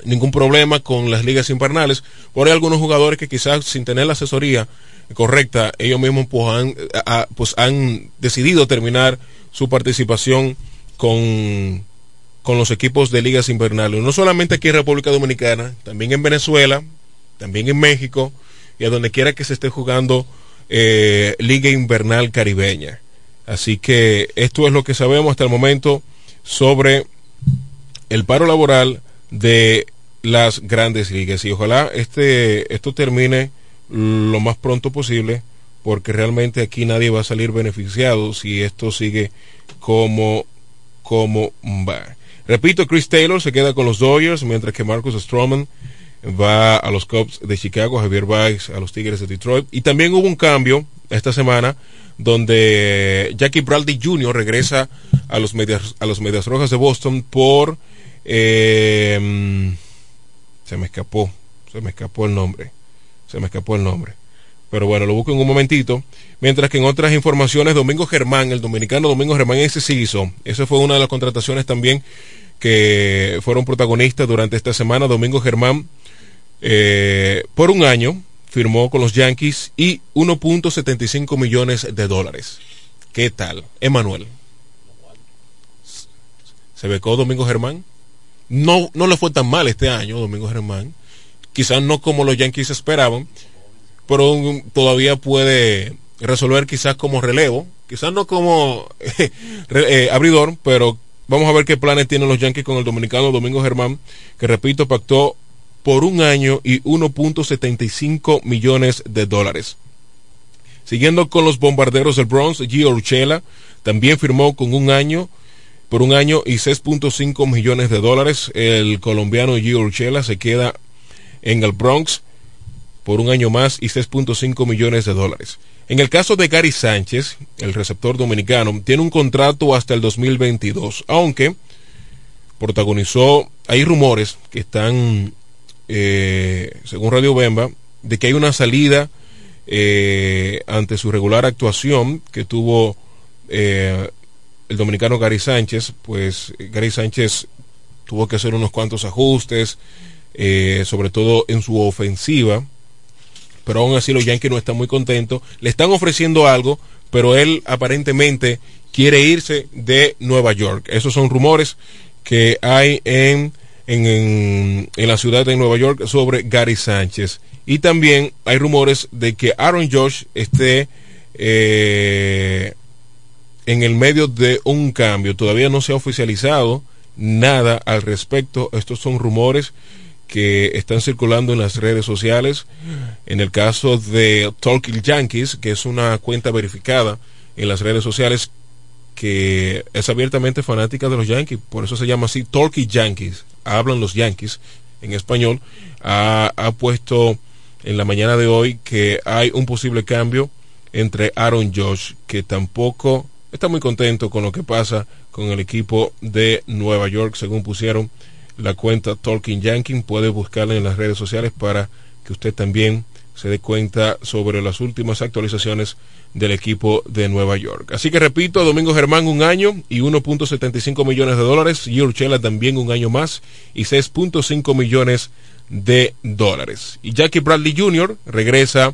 ningún problema con las ligas invernales. Por hay algunos jugadores que quizás sin tener la asesoría correcta, ellos mismos pues han, pues han decidido terminar su participación con, con los equipos de ligas invernales. No solamente aquí en República Dominicana, también en Venezuela, también en México y a donde quiera que se esté jugando eh, liga invernal caribeña. Así que esto es lo que sabemos hasta el momento sobre el paro laboral de las grandes ligas y ojalá este esto termine lo más pronto posible porque realmente aquí nadie va a salir beneficiado si esto sigue como como va. Repito, Chris Taylor se queda con los Dodgers mientras que Marcus Stroman va a los Cubs de Chicago, Javier Baez a los Tigres de Detroit y también hubo un cambio esta semana donde Jackie Bradley Jr. regresa a los medias, a los medias rojas de Boston por eh, se me escapó, se me escapó el nombre, se me escapó el nombre. Pero bueno, lo busco en un momentito. Mientras que en otras informaciones, Domingo Germán, el dominicano Domingo Germán, ese sí hizo. Esa fue una de las contrataciones también que fueron protagonistas durante esta semana. Domingo Germán, eh, por un año, firmó con los Yankees y 1.75 millones de dólares. ¿Qué tal? Emanuel. ¿Se becó Domingo Germán? No, no le fue tan mal este año, Domingo Germán. Quizás no como los Yankees esperaban, pero todavía puede resolver quizás como relevo, quizás no como eh, abridor, pero vamos a ver qué planes tienen los Yankees con el dominicano Domingo Germán, que repito, pactó por un año y 1.75 millones de dólares. Siguiendo con los bombarderos del Bronx, Gio Urchela también firmó con un año, por un año y 6.5 millones de dólares. El colombiano Gio se queda en el Bronx por un año más y 6.5 millones de dólares. En el caso de Gary Sánchez, el receptor dominicano, tiene un contrato hasta el 2022, aunque protagonizó, hay rumores que están eh, según Radio Bemba, de que hay una salida eh, ante su regular actuación que tuvo eh, el dominicano Gary Sánchez, pues Gary Sánchez tuvo que hacer unos cuantos ajustes, sobre todo en su ofensiva, pero aún así los Yankees no están muy contentos, le están ofreciendo algo, pero él aparentemente quiere irse de Nueva York. Esos son rumores que hay en en, la ciudad de Nueva York sobre Gary Sánchez. Y también hay rumores de que Aaron Josh esté eh, en el medio de un cambio. Todavía no se ha oficializado nada al respecto. Estos son rumores que están circulando en las redes sociales. En el caso de Talking Yankees, que es una cuenta verificada en las redes sociales que es abiertamente fanática de los Yankees, por eso se llama así Talking Yankees hablan los Yankees en español, ha, puesto en la mañana de hoy que hay un posible cambio entre Aaron Josh, que tampoco está muy contento con lo que pasa con el equipo de Nueva York, según pusieron la cuenta Talking Yankee. Puede buscarla en las redes sociales para que usted también se dé cuenta sobre las últimas actualizaciones del equipo de Nueva York. Así que repito, Domingo Germán un año y 1.75 millones de dólares, y Urchela también un año más y 6.5 millones de dólares. Y Jackie Bradley Jr. regresa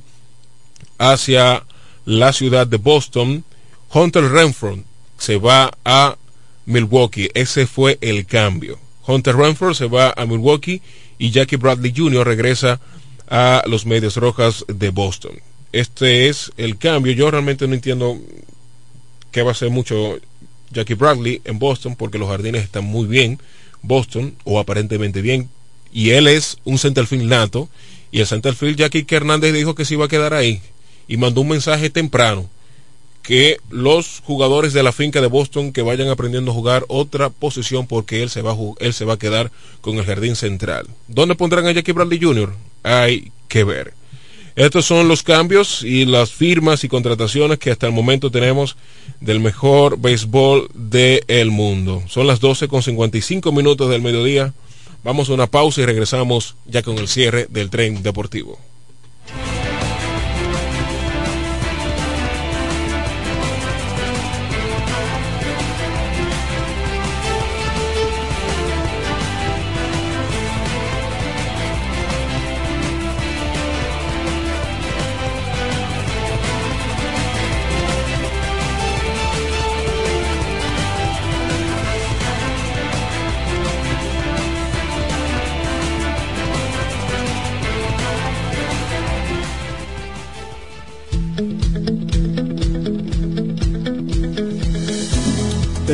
hacia la ciudad de Boston. Hunter Renfro se va a Milwaukee. Ese fue el cambio. Hunter Renfro se va a Milwaukee y Jackie Bradley Jr. regresa a los Medias Rojas de Boston. Este es el cambio. Yo realmente no entiendo qué va a hacer mucho Jackie Bradley en Boston porque los jardines están muy bien. Boston, o aparentemente bien. Y él es un centerfield nato. Y el centerfield Jackie Hernández dijo que se iba a quedar ahí. Y mandó un mensaje temprano que los jugadores de la finca de Boston que vayan aprendiendo a jugar otra posición porque él se va a, él se va a quedar con el jardín central. ¿Dónde pondrán a Jackie Bradley Jr.? Hay que ver. Estos son los cambios y las firmas y contrataciones que hasta el momento tenemos del mejor béisbol del mundo. Son las 12 con 55 minutos del mediodía. Vamos a una pausa y regresamos ya con el cierre del tren deportivo.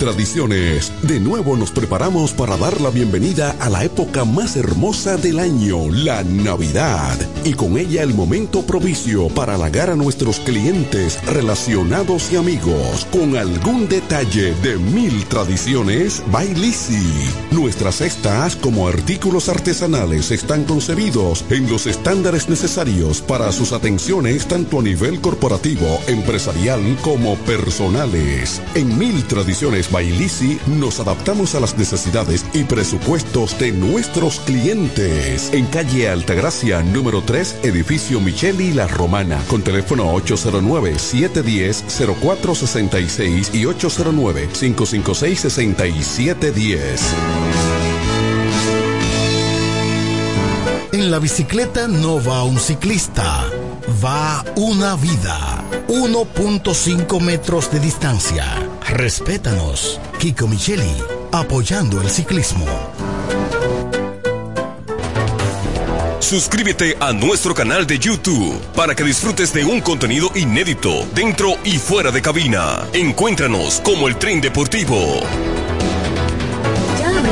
Tradiciones. De nuevo nos preparamos para dar la bienvenida a la época más hermosa del año, la Navidad. Y con ella el momento propicio para halagar a nuestros clientes, relacionados y amigos con algún detalle de Mil Tradiciones Bailisi. Nuestras cestas como artículos artesanales están concebidos en los estándares necesarios para sus atenciones tanto a nivel corporativo, empresarial como personales. En Mil Tradiciones Bailisi nos adaptamos a las necesidades y presupuestos de nuestros clientes. En calle Altagracia, número 3, edificio Micheli La Romana, con teléfono 809-710-0466 y 809-556-6710. En la bicicleta no va un ciclista, va una vida. 1.5 metros de distancia. Respétanos. Kiko Micheli, apoyando el ciclismo. Suscríbete a nuestro canal de YouTube para que disfrutes de un contenido inédito dentro y fuera de cabina. Encuéntranos como el tren deportivo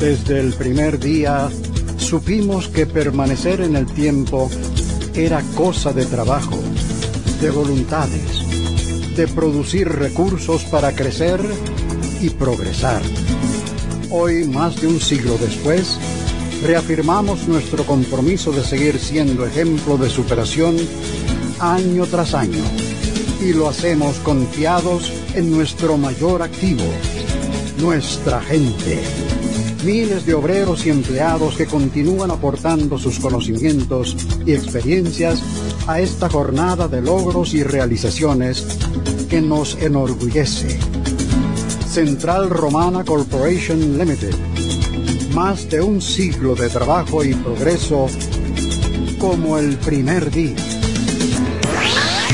Desde el primer día supimos que permanecer en el tiempo era cosa de trabajo, de voluntades, de producir recursos para crecer y progresar. Hoy, más de un siglo después, reafirmamos nuestro compromiso de seguir siendo ejemplo de superación año tras año y lo hacemos confiados en nuestro mayor activo, nuestra gente. Miles de obreros y empleados que continúan aportando sus conocimientos y experiencias a esta jornada de logros y realizaciones que nos enorgullece. Central Romana Corporation Limited. Más de un siglo de trabajo y progreso como el primer día.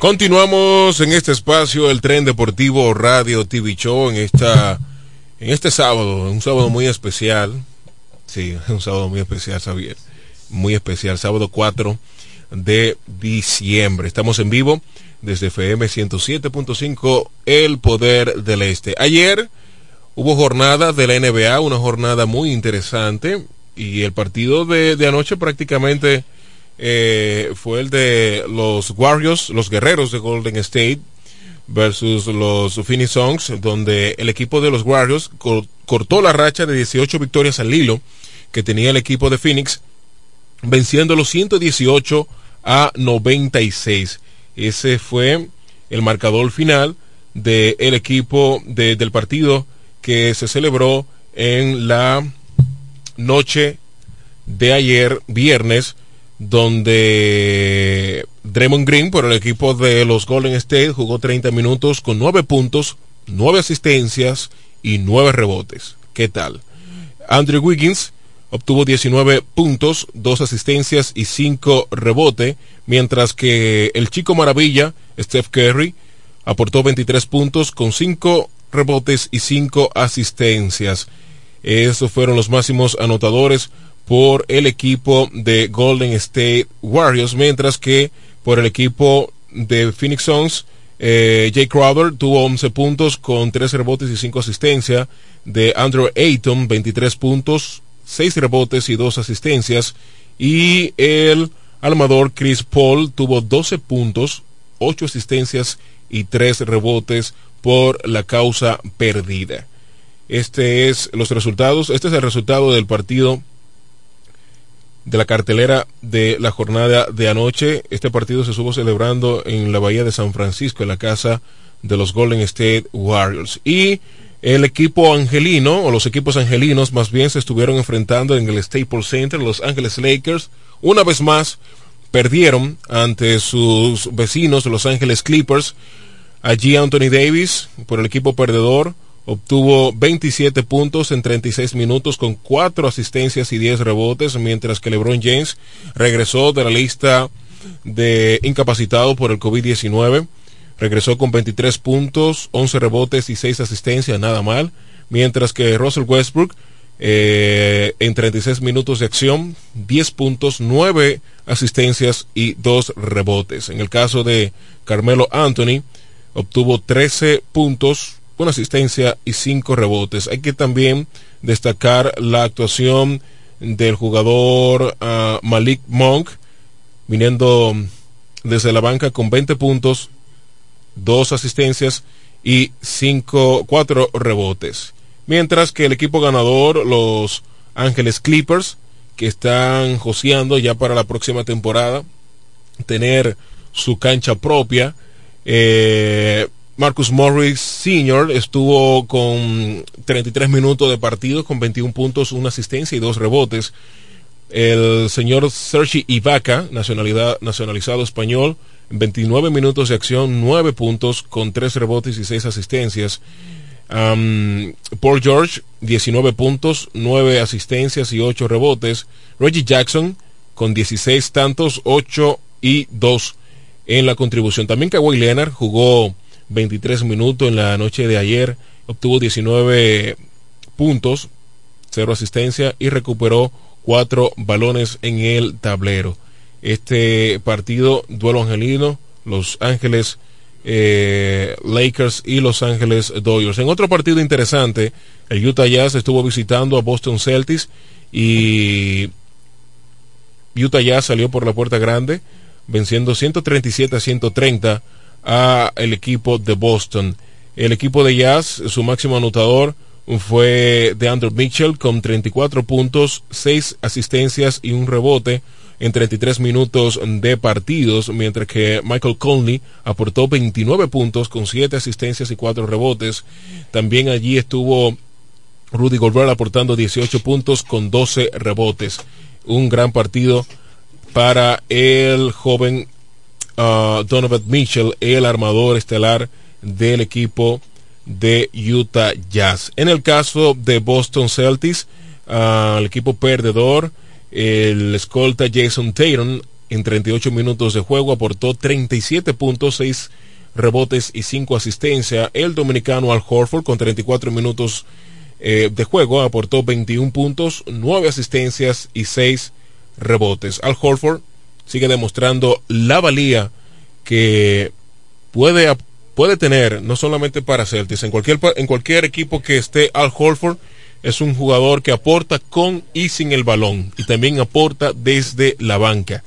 Continuamos en este espacio, el tren deportivo Radio TV Show, en esta, en este sábado, un sábado muy especial. Sí, un sábado muy especial, Xavier. Muy especial, sábado 4 de diciembre. Estamos en vivo desde FM 107.5, El Poder del Este. Ayer hubo jornada de la NBA, una jornada muy interesante, y el partido de, de anoche prácticamente eh, fue el de los Warriors, los guerreros de Golden State versus los Phoenix Songs, donde el equipo de los Warriors cortó la racha de 18 victorias al hilo que tenía el equipo de Phoenix, venciendo los 118 a 96. Ese fue el marcador final del equipo del partido que se celebró en la noche de ayer, viernes, donde Draymond Green por el equipo de los Golden State jugó 30 minutos con 9 puntos, 9 asistencias y 9 rebotes. ¿Qué tal? Andrew Wiggins obtuvo 19 puntos, 2 asistencias y 5 rebotes, mientras que el chico maravilla, Steph Curry, aportó 23 puntos con 5 rebotes y 5 asistencias. Esos fueron los máximos anotadores por el equipo de Golden State Warriors, mientras que por el equipo de Phoenix Suns, eh, Jay Crowder tuvo 11 puntos con 3 rebotes y 5 asistencias. De Andrew Ayton, 23 puntos, 6 rebotes y 2 asistencias. Y el armador Chris Paul tuvo 12 puntos, 8 asistencias y 3 rebotes por la causa perdida. Este es los resultados. Este es el resultado del partido de la cartelera de la jornada de anoche. Este partido se estuvo celebrando en la bahía de San Francisco, en la casa de los Golden State Warriors. Y el equipo angelino, o los equipos angelinos más bien, se estuvieron enfrentando en el Staples Center, los Ángeles Lakers. Una vez más, perdieron ante sus vecinos, los Ángeles Clippers. Allí Anthony Davis, por el equipo perdedor, obtuvo 27 puntos en 36 minutos con 4 asistencias y 10 rebotes, mientras que LeBron James regresó de la lista de incapacitado por el COVID-19. Regresó con 23 puntos, 11 rebotes y 6 asistencias, nada mal. Mientras que Russell Westbrook, eh, en 36 minutos de acción, 10 puntos, 9 asistencias y 2 rebotes. En el caso de Carmelo Anthony, obtuvo 13 puntos, una asistencia y cinco rebotes. Hay que también destacar la actuación del jugador ah, Malik Monk, viniendo desde la banca con 20 puntos, dos asistencias y cinco, cuatro rebotes. Mientras que el equipo ganador, los Ángeles Clippers, que están joseando ya para la próxima temporada, tener su cancha propia, eh, Marcus Morris Sr. estuvo con 33 minutos de partido, con 21 puntos, una asistencia y dos rebotes. El señor Sergi Ibaka, nacionalizado español, 29 minutos de acción, 9 puntos, con 3 rebotes y 6 asistencias. Paul George, 19 puntos, 9 asistencias y 8 rebotes. Reggie Jackson, con 16 tantos, 8 y 2 en la contribución. También Kawhi Leonard jugó 23 minutos en la noche de ayer, obtuvo 19 puntos, cero asistencia y recuperó cuatro balones en el tablero. Este partido, duelo angelino, Los Ángeles eh, Lakers y Los Ángeles Dodgers. En otro partido interesante, el Utah Jazz estuvo visitando a Boston Celtics y Utah Jazz salió por la puerta grande, venciendo 137 a 130 a el equipo de Boston. El equipo de Jazz, su máximo anotador fue de Andrew Mitchell con 34 puntos, 6 asistencias y un rebote en 33 minutos de partidos, mientras que Michael Conley aportó 29 puntos con 7 asistencias y 4 rebotes. También allí estuvo Rudy Gobert aportando 18 puntos con 12 rebotes. Un gran partido para el joven Donovan Mitchell, el armador estelar del equipo de Utah Jazz. En el caso de Boston Celtics, el equipo perdedor, el escolta Jason Tatum, en 38 minutos de juego aportó 37 puntos, 6 rebotes y 5 asistencias. El dominicano Al Horford con 34 minutos eh, de juego aportó 21 puntos, 9 asistencias y 6 rebotes. Al Horford sigue demostrando la valía que puede, puede tener, no solamente para Celtics, en cualquier, en cualquier equipo que esté Al Holford, es un jugador que aporta con y sin el balón y también aporta desde la banca.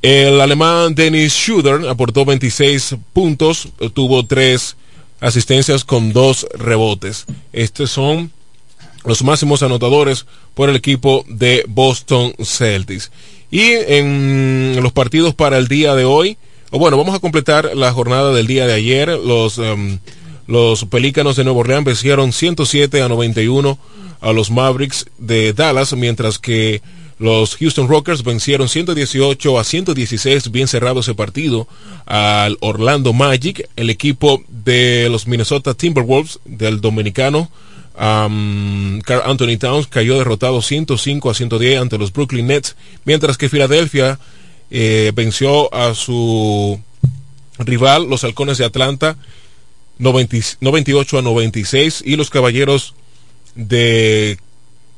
El alemán Dennis Schuder aportó 26 puntos, tuvo 3 asistencias con 2 rebotes. Estos son los máximos anotadores por el equipo de Boston Celtics. Y en los partidos para el día de hoy, o bueno, vamos a completar la jornada del día de ayer. Los, em, los Pelícanos de Nueva Orleans vencieron 107 a 91 a los Mavericks de Dallas, mientras que los Houston Rockers vencieron 118 a 116, bien cerrado ese partido, al Orlando Magic. El equipo de los Minnesota Timberwolves del dominicano Carl Anthony Towns cayó derrotado 105 a 110 ante los Brooklyn Nets, mientras que Filadelfia eh, venció a su rival, los Halcones de Atlanta, 98 a 96, y los Caballeros de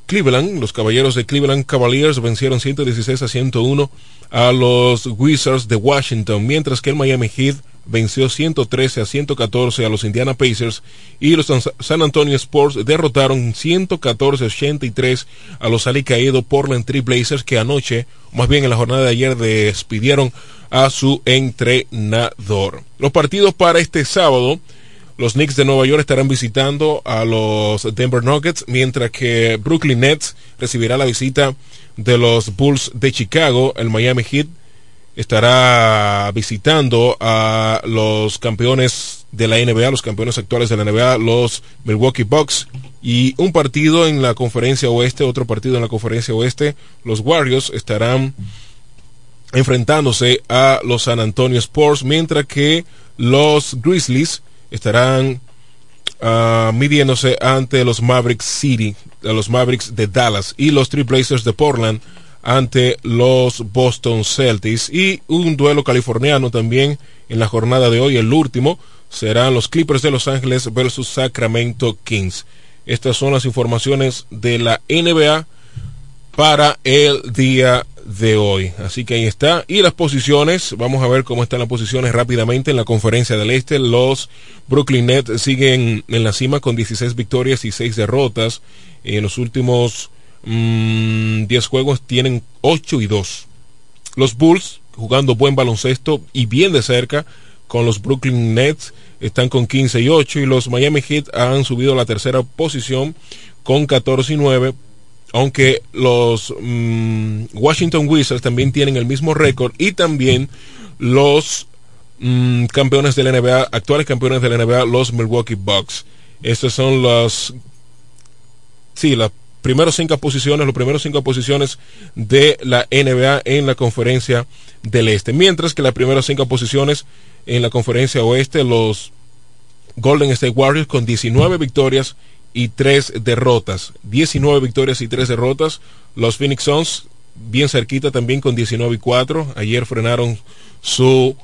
Cleveland, los Caballeros de Cleveland Cavaliers vencieron 116 a 101 a los Wizards de Washington, mientras que el Miami Heat venció 113 a 114 a los Indiana Pacers y los San Antonio Sports derrotaron 114 a 83 a los alicaídos Portland Trail Blazers que anoche, más bien en la jornada de ayer, despidieron a su entrenador. Los partidos para este sábado, los Knicks de Nueva York estarán visitando a los Denver Nuggets, mientras que Brooklyn Nets recibirá la visita de los Bulls de Chicago, el Miami Heat estará visitando a los campeones de la NBA, los campeones actuales de la NBA, los Milwaukee Bucks, y un partido en la conferencia oeste, otro partido en la conferencia oeste, los Warriors estarán enfrentándose a los San Antonio Sports, mientras que los Grizzlies estarán uh, midiéndose ante los Mavericks City, los Mavericks de Dallas y los Three Blazers de Portland ante los Boston Celtics y un duelo californiano también en la jornada de hoy, el último, serán los Clippers de Los Ángeles versus Sacramento Kings. Estas son las informaciones de la NBA para el día de hoy. Así que ahí está. Y las posiciones, vamos a ver cómo están las posiciones rápidamente en la conferencia del Este. Los Brooklyn Nets siguen en la cima con 16 victorias y 6 derrotas. En los últimos 10 mm, juegos tienen 8 y 2. Los Bulls, jugando buen baloncesto y bien de cerca con los Brooklyn Nets, están con 15 y 8 y los Miami Heat han subido a la tercera posición con 14 y 9 aunque los mm, Washington Wizards también tienen el mismo récord y también los mm, campeones de la NBA, actuales campeones de la NBA, los Milwaukee Bucks. Estas son las, sí, las primeros cinco posiciones, los primeros cinco posiciones de la NBA en la conferencia del Este. Mientras que las primeras cinco posiciones en la conferencia Oeste, los Golden State Warriors con 19 victorias y 3 derrotas. 19 victorias y 3 derrotas. Los Phoenix Suns bien cerquita también con 19 y 4. Ayer frenaron su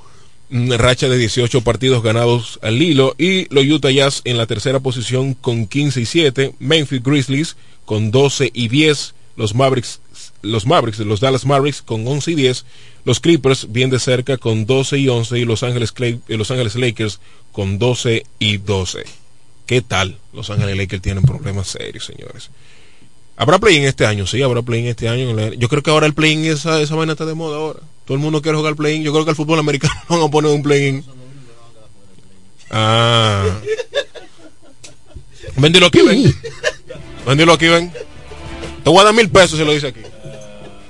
racha de 18 partidos ganados al hilo y los Utah Jazz en la tercera posición con 15 y 7, Memphis Grizzlies con 12 y 10, los Mavericks, los Mavericks, los Dallas Mavericks con 11 y 10, los Clippers bien de cerca con 12 y 11 y Los Ángeles, Clay, eh, los Ángeles Lakers con 12 y 12. ¿Qué tal? Los Ángeles Lakers tienen problemas serios, señores. ¿Habrá play-in este año? Sí, habrá play-in este año. Yo creo que ahora el play-in, esa, esa vaina está de moda ahora. Todo el mundo quiere jugar play-in. Yo creo que el fútbol americano van a poner un play-in. Ah. Véndelo aquí, ven. Véndelo aquí, ven. Te voy a dar mil pesos si lo dice aquí.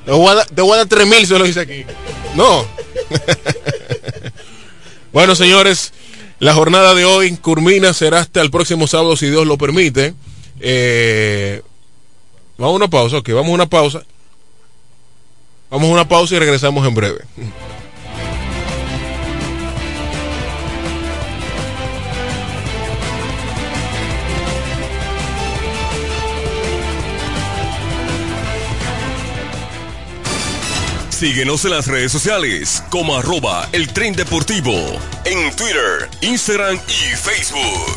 Te voy a dar, te voy tres mil si lo dice aquí. No. bueno, señores, la jornada de hoy culmina, será hasta el próximo sábado si Dios lo permite. Eh, vamos a una pausa, ok, vamos a una pausa. Vamos a una pausa y regresamos en breve. Síguenos en las redes sociales como arroba el tren deportivo en Twitter, Instagram y Facebook.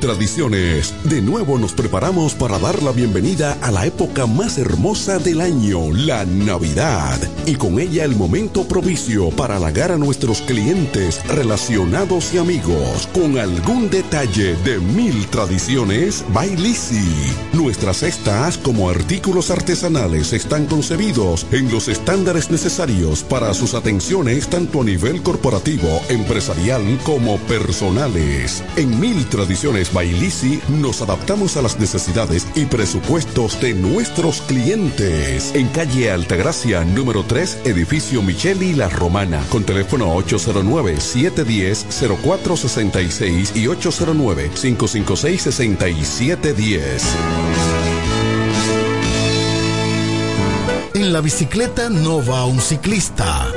tradiciones. De nuevo nos preparamos para dar la bienvenida a la época más hermosa del año, la Navidad. Y con ella el momento propicio para halagar a nuestros clientes, relacionados y amigos con algún detalle de mil tradiciones Bailisi. Nuestras cestas como artículos artesanales están concebidos en los estándares necesarios para sus atenciones tanto a nivel corporativo, empresarial como personales. En mil tradiciones Bailisi nos adaptamos a las necesidades y presupuestos de nuestros clientes. En calle Altagracia, número 3, edificio Micheli La Romana, con teléfono 809-710-0466 y 809-556-6710. En la bicicleta no va un ciclista,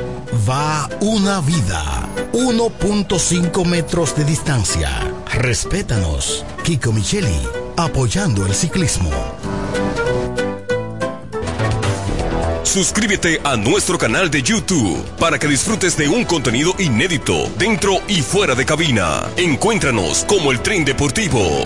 va una vida. 1.5 metros de distancia Respétanos. Kiko Micheli, apoyando el ciclismo. Suscríbete a nuestro canal de YouTube para que disfrutes de un contenido inédito dentro y fuera de cabina. Encuéntranos como el tren deportivo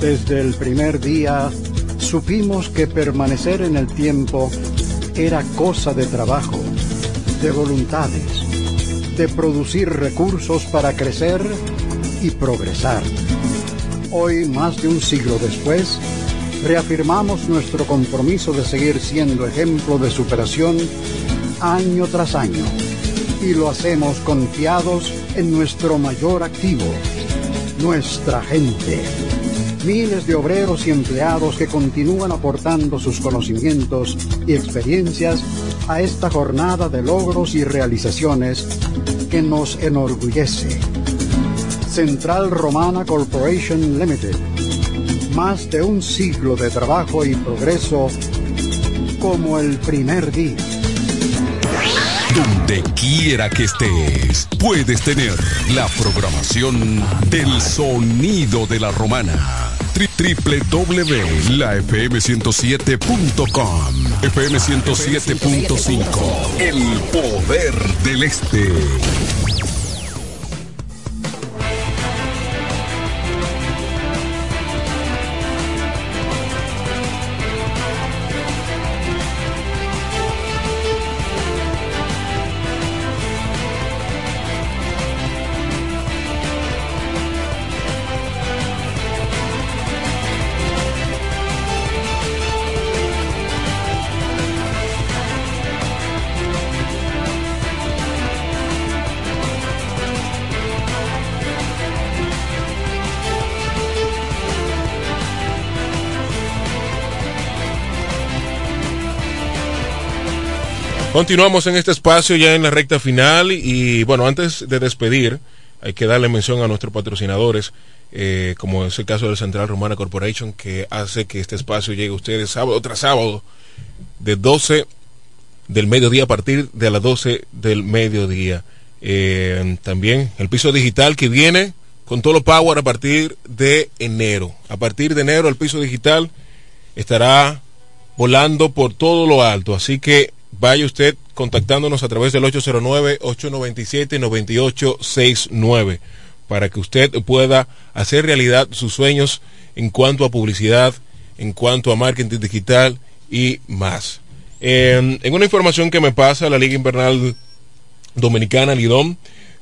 Desde el primer día supimos que permanecer en el tiempo era cosa de trabajo, de voluntades, de producir recursos para crecer y progresar. Hoy, más de un siglo después, reafirmamos nuestro compromiso de seguir siendo ejemplo de superación año tras año y lo hacemos confiados en nuestro mayor activo, nuestra gente. Miles de obreros y empleados que continúan aportando sus conocimientos y experiencias a esta jornada de logros y realizaciones que nos enorgullece. Central Romana Corporation Limited. Más de un siglo de trabajo y progreso como el primer día donde quiera que estés, puedes tener la programación del sonido de la romana. www.lafm107.com FM 107.5 El poder del este. Continuamos en este espacio ya en la recta final y bueno, antes de despedir, hay que darle mención a nuestros patrocinadores, eh, como es el caso del Central Romana Corporation, que hace que este espacio llegue a ustedes sábado tras sábado, de 12 del mediodía a partir de las 12 del mediodía. Eh, también el piso digital que viene con todo lo power a partir de enero. A partir de enero el piso digital estará volando por todo lo alto. Así que vaya usted contactándonos a través del 809-897-9869 para que usted pueda hacer realidad sus sueños en cuanto a publicidad, en cuanto a marketing digital y más. en una información que me pasa la Liga Invernal Dominicana, Lidom,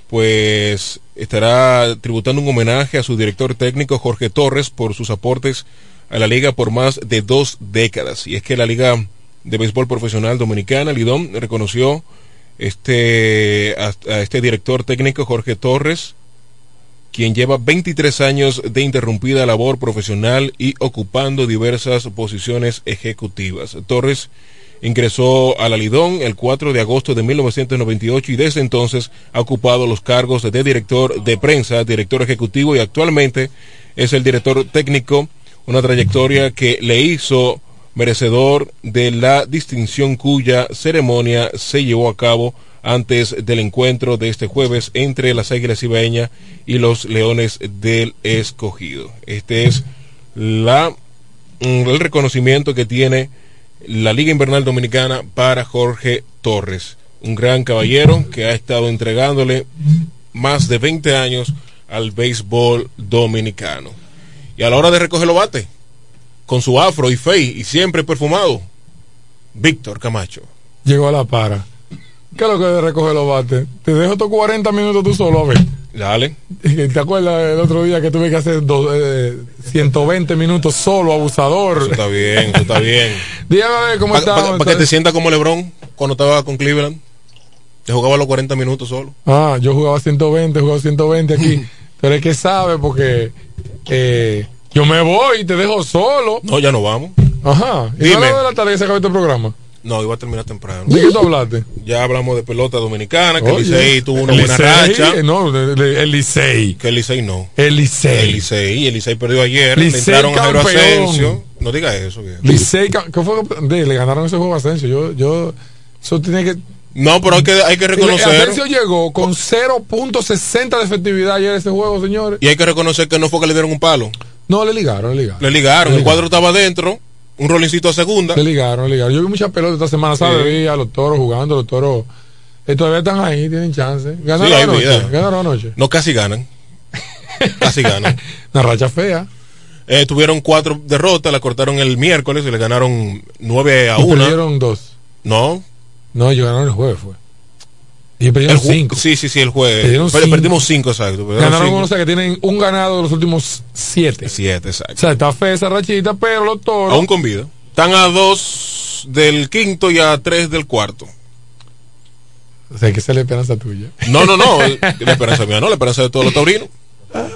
pues estará tributando un homenaje a su director técnico Jorge Torres por sus aportes a la liga por más de dos décadas. Y es que la Liga de Béisbol Profesional Dominicana, Lidón, reconoció este, a, a este director técnico Jorge Torres, quien lleva 23 años de interrumpida labor profesional y ocupando diversas posiciones ejecutivas. Torres ingresó a la Lidón el 4 de agosto de 1998 y desde entonces ha ocupado los cargos de director de prensa, director ejecutivo y actualmente es el director técnico, una trayectoria que le hizo merecedor de la distinción cuya ceremonia se llevó a cabo antes del encuentro de este jueves entre las Águilas Ibaeñas y los Leones del Escogido. Este es la, mm, el reconocimiento que tiene la Liga Invernal Dominicana para Jorge Torres, un gran caballero que ha estado entregándole más de 20 años al béisbol dominicano. Y a la hora de recoger los bates, con su afro y fey y siempre perfumado, Víctor Camacho. Llegó a la para. ¿Qué es lo que recoge los bates? Te dejo estos 40 minutos tú solo, a ver. Dale. ¿Te acuerdas el otro día que tuve que hacer dos, eh, 120 minutos solo, abusador? Eso está bien, eso está bien. Dígame a ver cómo Para está. que te sientas como Lebron cuando estaba con Cleveland. Te jugaba los 40 minutos solo. Ah, yo jugaba 120, jugaba 120 aquí. Pero es que sabe porque eh, yo me voy y te dejo solo. No, ya no vamos. Ajá. ¿Y Dime. a de la tarde que se acabó este programa? No, iba a terminar temprano. ¿De qué tú hablaste? Ya hablamos de pelota dominicana, que el Oye, Licey tuvo una el buena Licey, racha. No, el, el- el Licey. Que el Licey no. El Licey. El Licey, el Licey perdió ayer. le Licey entraron a Jairo campeón. Asensio. No diga eso. viejo. Licey, ¿qué fue? de- le ganaron ese juego a Asensio. Yo, yo, eso tiene que. No, pero hay que, hay que reconocer. Asensio llegó con 0.60 de efectividad ayer ese juego, señores. Y hay que reconocer que no fue que le dieron un palo. No, le ligaron, le ligaron. Le ligaron. Le El cuadro estaba adentro. Un rolincito a segunda. Le ligaron, le ligaron. Yo vi muchas pelotas esta semana, ¿sabes? Vi a los toros jugando, los toros. eh, todavía están ahí, tienen chance. Ganaron Sí, anoche. vida. Ganaron anoche. No, casi ganan. casi ganan. Una racha fea. Eh, tuvieron cuatro derrotas, la cortaron el miércoles y le ganaron nueve a Y una. perdieron dos. No, No, ellos ganaron el jueves, fue. Y ju- cinco. Sí, sí, sí, el jueves. Perdimos cinco, exacto. Perdieron Ganaron cinco. uno, o sea que tienen un ganado de los últimos siete. Siete, O exacto. sea, está fea esa rachita, pero los toros. Aún con vida. Están a dos del quinto y a tres del cuarto. O sea, que esa es la esperanza tuya. No, no, no. la esperanza mía, no. La esperanza de todos los taurinos.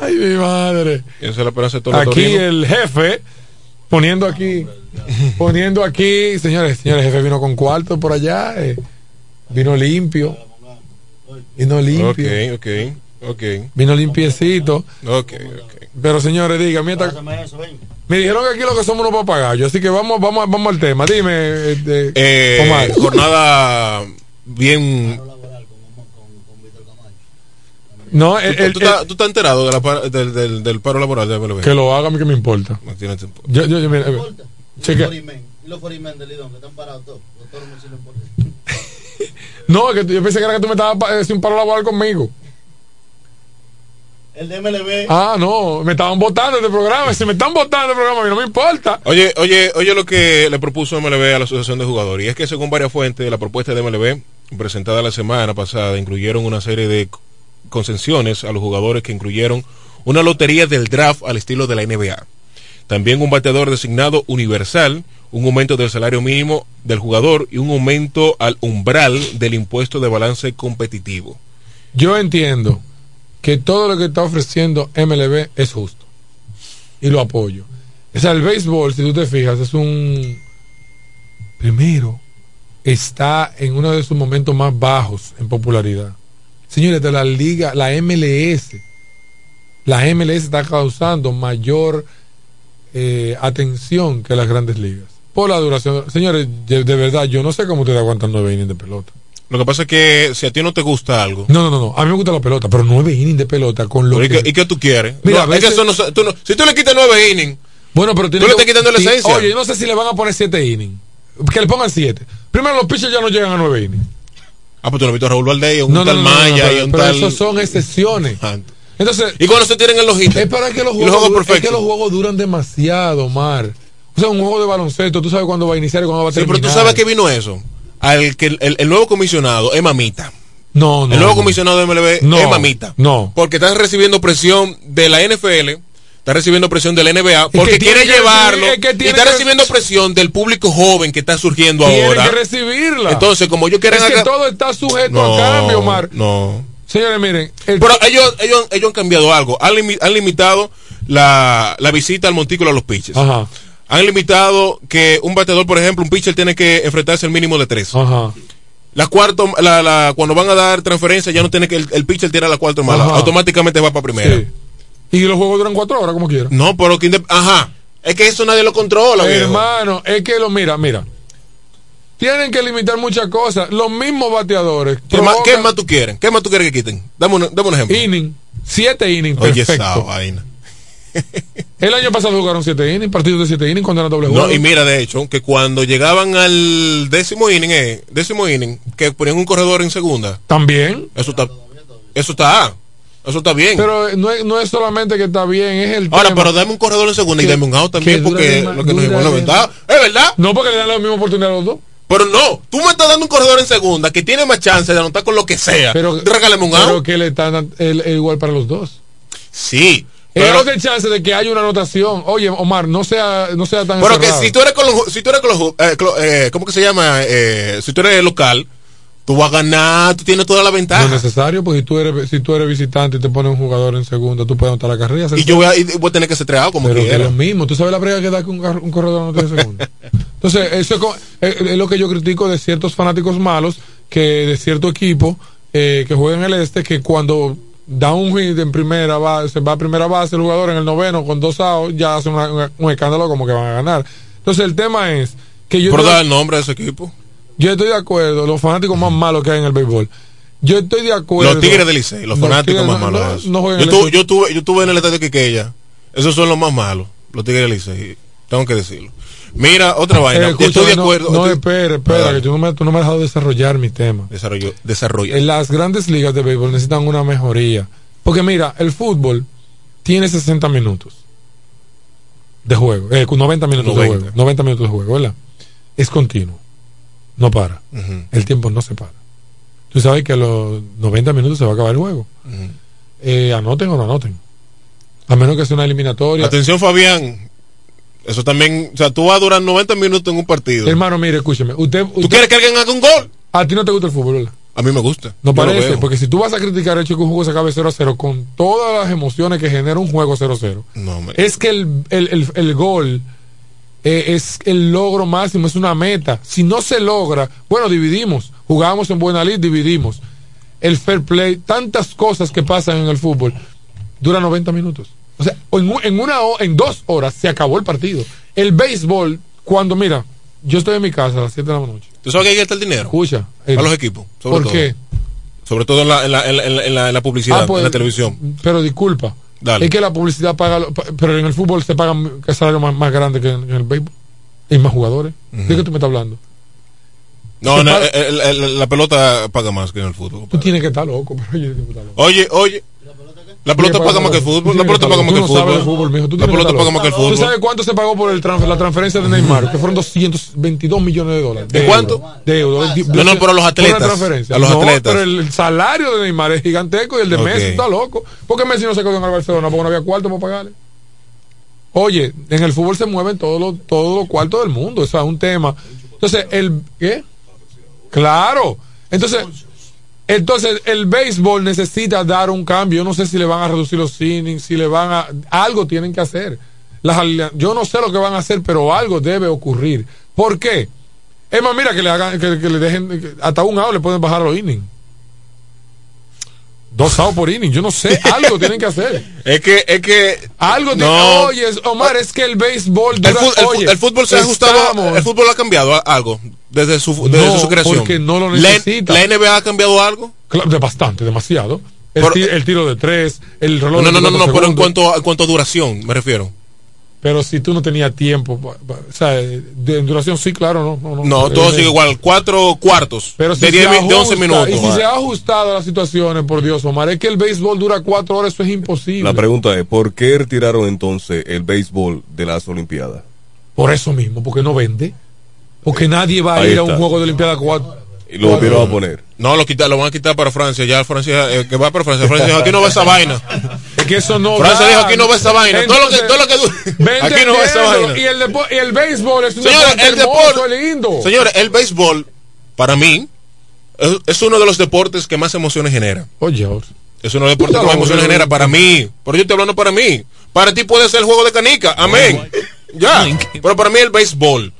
Ay, mi madre. Esa es la esperanza de todos los Aquí taurinos. el jefe, poniendo aquí, poniendo aquí, señores, señores, el jefe vino con cuarto por allá, eh, vino limpio, vino limpio, Ok, ok, ok. vino limpiecito. Ok, ok. Pero señores, dígame, esta- me dijeron que aquí lo que somos unos papagayos, así que vamos, vamos, vamos al tema. Dime, este, Eh, Omar. jornada bien. No, el- ¿Tú, el- tú estás- tú estás enterado de la del, del, del paro laboral de MLB? que lo haga a mí que me importa. No tiene tiempo. Yo, yo, yo, mira, eh, chequea. Y los Forimen del Lidón, que están parados todos. Los toros no sirven por No, que yo pensé que era que tú me estabas haciendo un paro laboral conmigo. El de MLB. Ah, no, me estaban votando este programa. Si me están votando este programa, a mí no me importa. Oye, oye, oye lo que le propuso MLB a la Asociación de Jugadores. Y es que según varias fuentes, la propuesta de MLB, presentada la semana pasada, incluyeron una serie de concesiones a los jugadores que incluyeron una lotería del draft al estilo de la NBA. También un bateador designado universal, un aumento del salario mínimo del jugador y un aumento al umbral del impuesto de balance competitivo. Yo entiendo que todo lo que está ofreciendo MLB es justo. Y lo apoyo. O sea, el béisbol, si tú te fijas, es un... Primero, está en uno de sus momentos más bajos en popularidad. Señores, de la liga, la MLS, la MLS está causando mayor eh, atención que las grandes ligas. Por la duración. Señores, de, verdad, yo no sé cómo ustedes aguantan nueve innings de pelota. Lo que pasa es que si a ti no te gusta algo, No, no, no, no. A mí me gusta la pelota, pero nueve innings de pelota con lo ¿y que... qué, y qué tú quieres? Mira, No, a es que veces- eso no se- tú no- si tú le quitas nueve innings, Bueno, pero tiene Tú le que- estás quitando la esencia. Oye, yo no sé si le van a poner siete innings. Que le pongan siete. Primero, los pitchers ya no llegan a nueve innings. ah, pues tú no has visto a Raúl Valdez, un No, tal Maya pero, y un pero tal... esos son excepciones. Entonces, Y cuando se tienen en los hits. es para que los los juegos, es perfectos. que los juegos duran demasiado, Mar. O sea, un juego de baloncesto, tú sabes cuándo va a iniciar y cuándo va a Sí, pero terminar. tú sabes que vino eso. Al que el, el- el nuevo comisionado es mamita. No, no. el nuevo no. comisionado de MLB No, es mamita. no. Porque estás recibiendo presión de la NFL, está recibiendo presión de la NBA, porque que tiene quiere que llevarlo, recibir- es que y tiene está que- recibiendo presión del público joven que está surgiendo ahora. que recibirla. Entonces, como ellos quieren es que todo está sujeto No, a cambio, Omar. No. Señores, miren. el- Pero ellos, ellos, ellos han cambiado algo. Han, limi- han limitado la, la visita al montículo a los pitchers. Ajá, Han limitado que un bateador, por ejemplo, un pitcher tiene que enfrentarse al mínimo de tres. ajá. La cuarto, la, la, cuando van a dar transferencia, ya no tiene que el, el pitcher tira la cuarta mala. Ajá. Automáticamente va para primera. Sí. Y los juegos duran cuatro horas, como quieran. No, pero que ajá. Es que eso nadie lo controla, viejo. Hermano, es que lo mira, mira. Tienen que limitar muchas cosas. Los mismos bateadores. ¿Qué más, qué más tú quieres? ¿Qué más tú quieres que quiten? Dame un, dame un ejemplo. Inning. Siete innings. Oye, esa vaina. El año pasado jugaron siete innings, partidos de siete innings cuando era doble No, y mira, de hecho, que cuando llegaban al décimo inning, eh, décimo inning, que ponían un corredor en segunda, También. eso está, eso está, eso está bien. Pero no es, no es solamente que está bien, es el Ahora, tema. pero dame un corredor en segunda y dame un out también, porque lo que nos bueno, de- ¿verdad? Es verdad. No porque le dan la misma oportunidad a los dos. Pero no, tú me estás dando un corredor en segunda que tiene más chance de anotar con lo que sea. Pero, Regálame un pero que le están el- el igual para los dos. Sí. Pero de chance de que haya una anotación. Oye, Omar, no sea, no sea tan pero que si tú eres con los, si tú eres con los, eh, eh, ¿cómo que se llama? Eh, si tú eres local, tú vas a ganar, tú tienes toda la No ventaja. es necesario, porque si tú eres, si tú eres visitante y te pones un jugador en segunda, tú puedes anotar la carrera. y yo voy a, y voy a tener que ser treado como pero que quiera. lo mismo. Tú sabes la brega que da que un, corredor no tiene segunda. Entonces, eso es, co- es- es lo que yo critico de ciertos fanáticos malos, que de cierto equipo eh, que juega en el este, que cuando da un hit en primera base, se va a primera base el jugador en el noveno con dos outs, ya hace una- una- un escándalo como que van a ganar. Entonces, el tema es que yo, Por dar el nombre de ese equipo. Yo estoy de acuerdo, los fanáticos más malos que hay en el béisbol. Yo estoy de acuerdo. Los Tigres del Licey, los fanáticos más no- malos. no- no yo, este. yo, tuve, yo tuve en el estadio Quiqueya. Esos son los más malos, los Tigres del Licey. Tengo que decirlo. Mira, otra vaina. Eh, estoy de no- acuerdo. No, estoy- espera, espera, que tú no, me, tú no me has dejado desarrollar mi tema. Desarrollo, desarrollo. En las grandes ligas de béisbol necesitan una mejoría. Porque mira, el fútbol tiene 60 minutos de juego, eh, con 90 minutos 90. de juego, 90 minutos de juego, ¿verdad? Es continuo, no para. El tiempo no se para. Tú sabes que a los 90 minutos se va a acabar el juego. Eh, anoten o no anoten. A menos que sea una eliminatoria. Atención, Fabián. Eso también, o sea, tú vas a durar 90 minutos en un partido. Hermano, mire, escúcheme. Usted, ¿Tú quieres que alguien haga un gol? a ti no te gusta el fútbol, ¿verdad? A mí me gusta. No parece, porque si tú vas a criticar el hecho que un juego se acabe 0 a 0 con todas las emociones que genera un juego 0 a 0, No, me- es que el, el- el- el gol eh, es el logro máximo, es una meta. Si no se logra, bueno, dividimos. Jugamos en buena lid, dividimos. El fair play, tantas cosas que pasan en el fútbol, dura 90 minutos. O sea, en, en una en dos horas se acabó el partido. El béisbol, cuando mira, yo estoy en mi casa a las 7 de la noche. ¿Tú sabes que ahí está el dinero? Escucha. eh, A los equipos. Sobre ¿Por todo. qué? Sobre todo en la, en la, en la, en la- en la publicidad, Ah, pues, en la televisión. Pero disculpa. Dale. Es que la publicidad paga, pero en el fútbol se pagan salario más, más grande que en, en el béisbol. Hay más jugadores. ¿De qué tú me estás hablando? No, no, el- el- el- la pelota paga más que en el fútbol. Tú tienes que estar loco, pero oye, tú estás loco. Oye, oye. La pelota paga más que el fútbol. La pelota paga más que el Tú fútbol. Tú La pelota paga más que el ¿Tú fútbol. sabes cuánto se pagó por el la transferencia de Neymar? Que fueron 222 millones de dólares. ¿De euros. cuánto? De euros. De- No, no, pero a los atletas. A los No, atletas. Pero el salario de Neymar es gigantesco y el de Ok. Messi está loco. ¿Por qué Messi no se quedó en el Barcelona? Porque no había cuarto para pagarle. Oye, en el fútbol se mueven todos los todos los cuartos del mundo. Eso es un tema. Entonces, el. ¿Qué? Claro. Entonces, entonces el béisbol necesita dar un cambio. Yo no sé si le van a reducir los innings, si le van a. Algo tienen que hacer. Las yo no sé lo que van a hacer, pero algo debe ocurrir. ¿Por qué? Es más, mira que le hagan, que, que le dejen, hasta un out le pueden bajar los innings. Dos outs por inning, yo no sé, algo tienen que hacer. Es que, es que. Algo No. Oye, Omar, es que el béisbol El, dura- el fu- oye, el fútbol se ha ajustado, el fútbol ha cambiado algo desde su, desde No, su creación. porque no lo La- necesita. La, NBA ha cambiado algo. Claro, de bastante, demasiado. El, Pero- ti- el tiro de tres, el reloj No, no, de no, no, 24 no, pero en cuanto, a, en cuanto a duración, me refiero. Pero si tú no tenías tiempo, pa- pa- o sea, de duración sí, claro, no. No, no, No, todo Eh, sigue igual. Cuatro cuartos Pero si de, se 10 mi- de ajusta, 11 minutos. Y si se ha ajustado a las situaciones, por Dios, Omar, es que el béisbol dura cuatro horas, eso es imposible. La pregunta es, ¿por qué retiraron entonces el béisbol de las Olimpiadas? Por eso mismo, porque no vende. Porque nadie va a ir a un juego de Olimpiada 4. Y lo volvieron a poner. No, lo, quita, lo van a quitar para Francia. Ya Francia, eh, que va para Francia. Francia aquí no va esa vaina. Que eso no. Francia dijo, aquí no va esa vaina. todo lo que, todo lo que du- Ve Aquí no va esa vaina. Y el, depo- y el béisbol es un Señores, deporte el hermoso, deporte- lindo. Señores, el béisbol, para mí, es, es uno de los deportes que más emociones genera. Oye, ahora. Es uno de los deportes que más emociones genera para mí. Pero yo estoy hablando para mí. Para ti puede ser el juego de canica. Amén. Ya. Pero para mí el béisbol.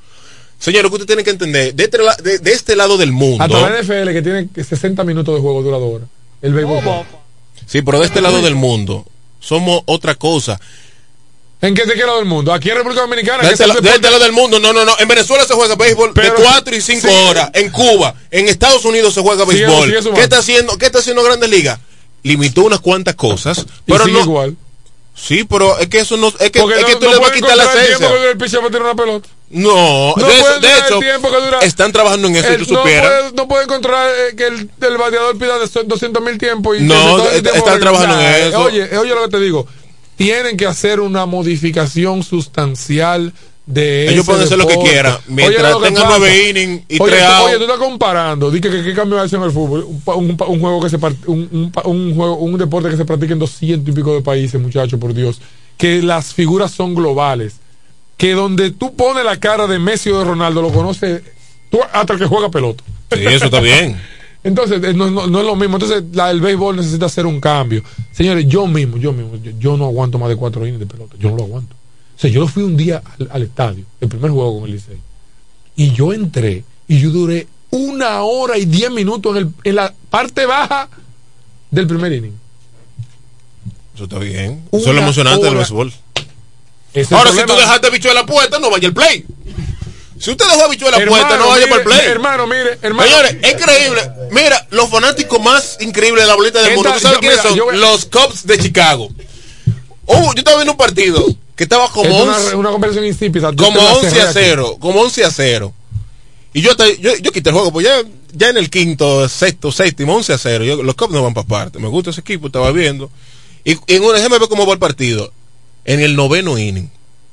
Señores, que usted tiene que entender, de este, de- de este lado del mundo. Hasta la NFL que tiene 60 minutos de juego dura dos horas. El béisbol. Sí, pero de este lado del mundo somos otra cosa. ¿En qué, qué lado del mundo? Aquí en República Dominicana. De que es el la- lado del mundo, no, no, no. En Venezuela se juega béisbol Pero- de 4 y 5 sí. horas. En Cuba, en Estados Unidos se juega béisbol. ¿Qué está haciendo? ¿Qué está haciendo Grandes Ligas? Limitó unas cuantas cosas, pero no. igual. Sí, pero es que eso no, es que, es que tú no le vas a pueden quitar la encontrar el esencia. tiempo que dura el una pelota. No, No de, eso- pueden de hecho, dura- están trabajando en eso, El- si tú no, supieras. puede, no puede encontrar eh, que el, el bateador pida de 200 mil tiempos. Y No, el tiempo están trabajando en eso. Oye, oye lo que te digo. Tienen que hacer una modificación sustancial de Ellos pueden hacer lo que quieran, Oye, mientras que tengan nueve innings y oye, tres oye, tú estás comparando. Dice que, que, cambio hace en el fútbol. Un, un, un juego que se un, un, juego, un deporte que se practica en doscientos y pico de países, muchachos, por Dios. Que las figuras son globales. Que donde tú pones la cara de Messi o de Ronaldo, lo conoce tú, hasta el que juega pelota. Sí, eso está bien. Entonces, eh, no, no- no es lo mismo. Entonces, la, el béisbol necesita hacer un cambio. Señores, yo mismo, yo mismo, yo, yo no aguanto más de cuatro innings de pelota. Yo no lo aguanto. O sea, yo fui un día al, al estadio, el primer juego con el Licey. Y yo entré y yo duré una hora y diez minutos en, el, en la parte baja del primer inning. Eso está bien. Una Eso es lo emocionante del béisbol. Ahora, el si tú dejaste bicho en la puerta, no vaya al play. Si usted dejó bicho en la Hermano, puerta, no vaya para el play. Hermano, mire, hermano. Señores, es increíble. Mira, los fanáticos más increíbles de la bolita del mundo. ¿Tú sabes quiénes son? yo Los Cubs de Chicago. Oh, yo estaba viendo un partido que estaba como es 11, una, una conversación insípida. Como te la 11 cerré a aquí. 0. Como 11 a 0. Y yo, yo, yo quité el juego, pues ya, ya en el quinto, sexto, séptimo, 11 a 0. Yo- los Cubs no van para parte. Me gusta ese equipo, estaba viendo. Y, y en un ver cómo va el partido. En el noveno inning,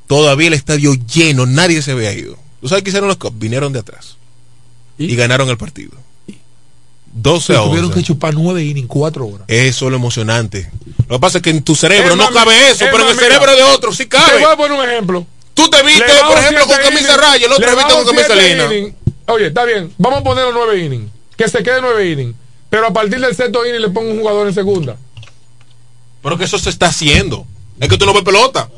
todavía el estadio lleno, nadie se había ido. ¿Tú sabes qué hicieron los Cubs? Vinieron de atrás. Y, ganaron el partido. 12 a Tuvieron 11. que chupar nueve innings, cuatro horas. Eso es lo emocionante. Lo que pasa es que en tu cerebro no cabe eso, pero en el cerebro mira, de otro sí Te cabe. voy a poner un ejemplo. Tú te viste, por ejemplo, con camisa raya, el otro le viste con camisa lina. Oye, está bien, vamos a poner los nueve innings. Que se quede nueve innings. Pero a partir del sexto inning le pongo un jugador en segunda. Pero que eso se está haciendo. Es que tú no ves pelota.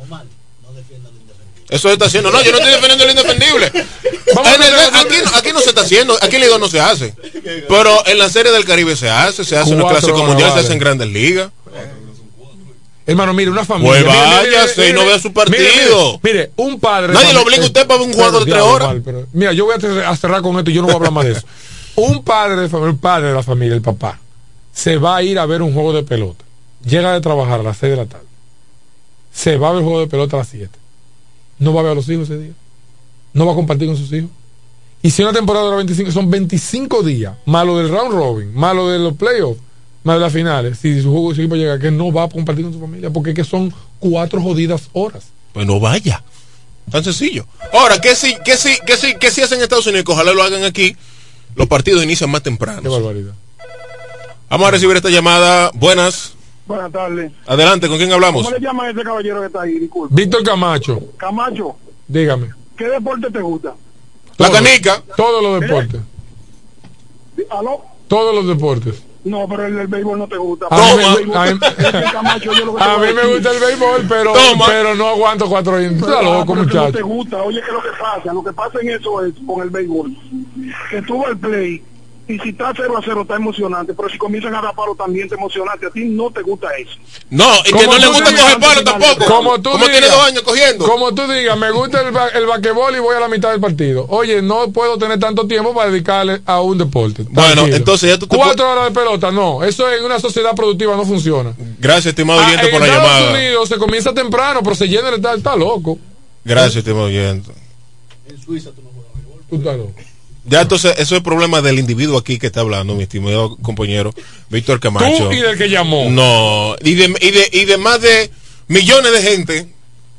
Eso se está haciendo. No, yo no estoy defendiendo lo indefendible. En el- aquí, no- aquí no se está haciendo. Aquí Liga no se hace. Pero en la Serie del Caribe se hace. Se hace en clásicos horas, mundiales, se hace en grandes ligas. Hermano, mire, una familia. Pues váyase y no vea su partido. Mire, mire, un padre. Nadie lo obliga a usted para ver un juego de tres horas. pero- mira, yo voy a cerrar con esto y yo no voy a hablar más de eso. Un padre de familia, el padre de la familia, el papá, se va a ir a ver un juego de pelota. Llega de trabajar a las 6 de la tarde. Se va a ver el juego de pelota a las 7. No va a ver a los hijos ese día. No va a compartir con sus hijos. Y si una temporada dura 25, son 25 días, más lo del round robin, más lo de los playoffs, más de las finales. Si su, juego- su equipo llega, que no va a compartir con su familia, porque es que son cuatro jodidas horas. Pues no vaya. Tan sencillo. Ahora, ¿qué sí, qué sí, qué sí, qué sí hacen en Estados Unidos? Que ojalá lo hagan aquí. Los partidos inician más Qué temprano. barbaridad. Vamos a recibir esta llamada. Buenas. Buenas tardes. Adelante, ¿con quién hablamos? ¿Cómo le llaman a ese caballero que está ahí? Disculpe. Víctor Camacho, Camacho, dígame. ¿qué deporte te gusta? La Todo. canica. Todos los deportes. ¿Aló? Todos los deportes. No, pero el del béisbol no te gusta. A mí, Toma. a mí- Camacho, a mí me gusta el béisbol, pero, Toma. pero no aguanto cuatro estás ah, loco, pero que no te muchacho. gusta. Oye, ¿qué es lo que pasa? Lo que pasa en eso es con el béisbol. Que tú vas al play y si está 0 a 0 está emocionante, pero si comienzan a dar palo también te emocionante. A ti no te gusta eso. No, y que Como no le tú gusta coger palo tampoco. Como tú tiene digas. dos años cogiendo. Como tú digas, me gusta el, ba- el basquetbol y voy a la mitad del partido. Oye, no puedo tener tanto tiempo para dedicarle a un deporte. Bueno, entonces ya tú te Cuatro horas de pelota, no. Eso en una sociedad productiva no funciona. Gracias, estimado Ah, oyente, en por la Estados llamada. Unidos se comienza temprano, pero se llena el estadio. Está loco. Gracias, estimado oyente. En Suiza tú no juegas. Tú estás loco. Ya entonces, eso es problema del individuo aquí que está hablando, mi estimado compañero Víctor Camacho. Tú y del que llamó. No, y de, y, de, y de más de millones de gente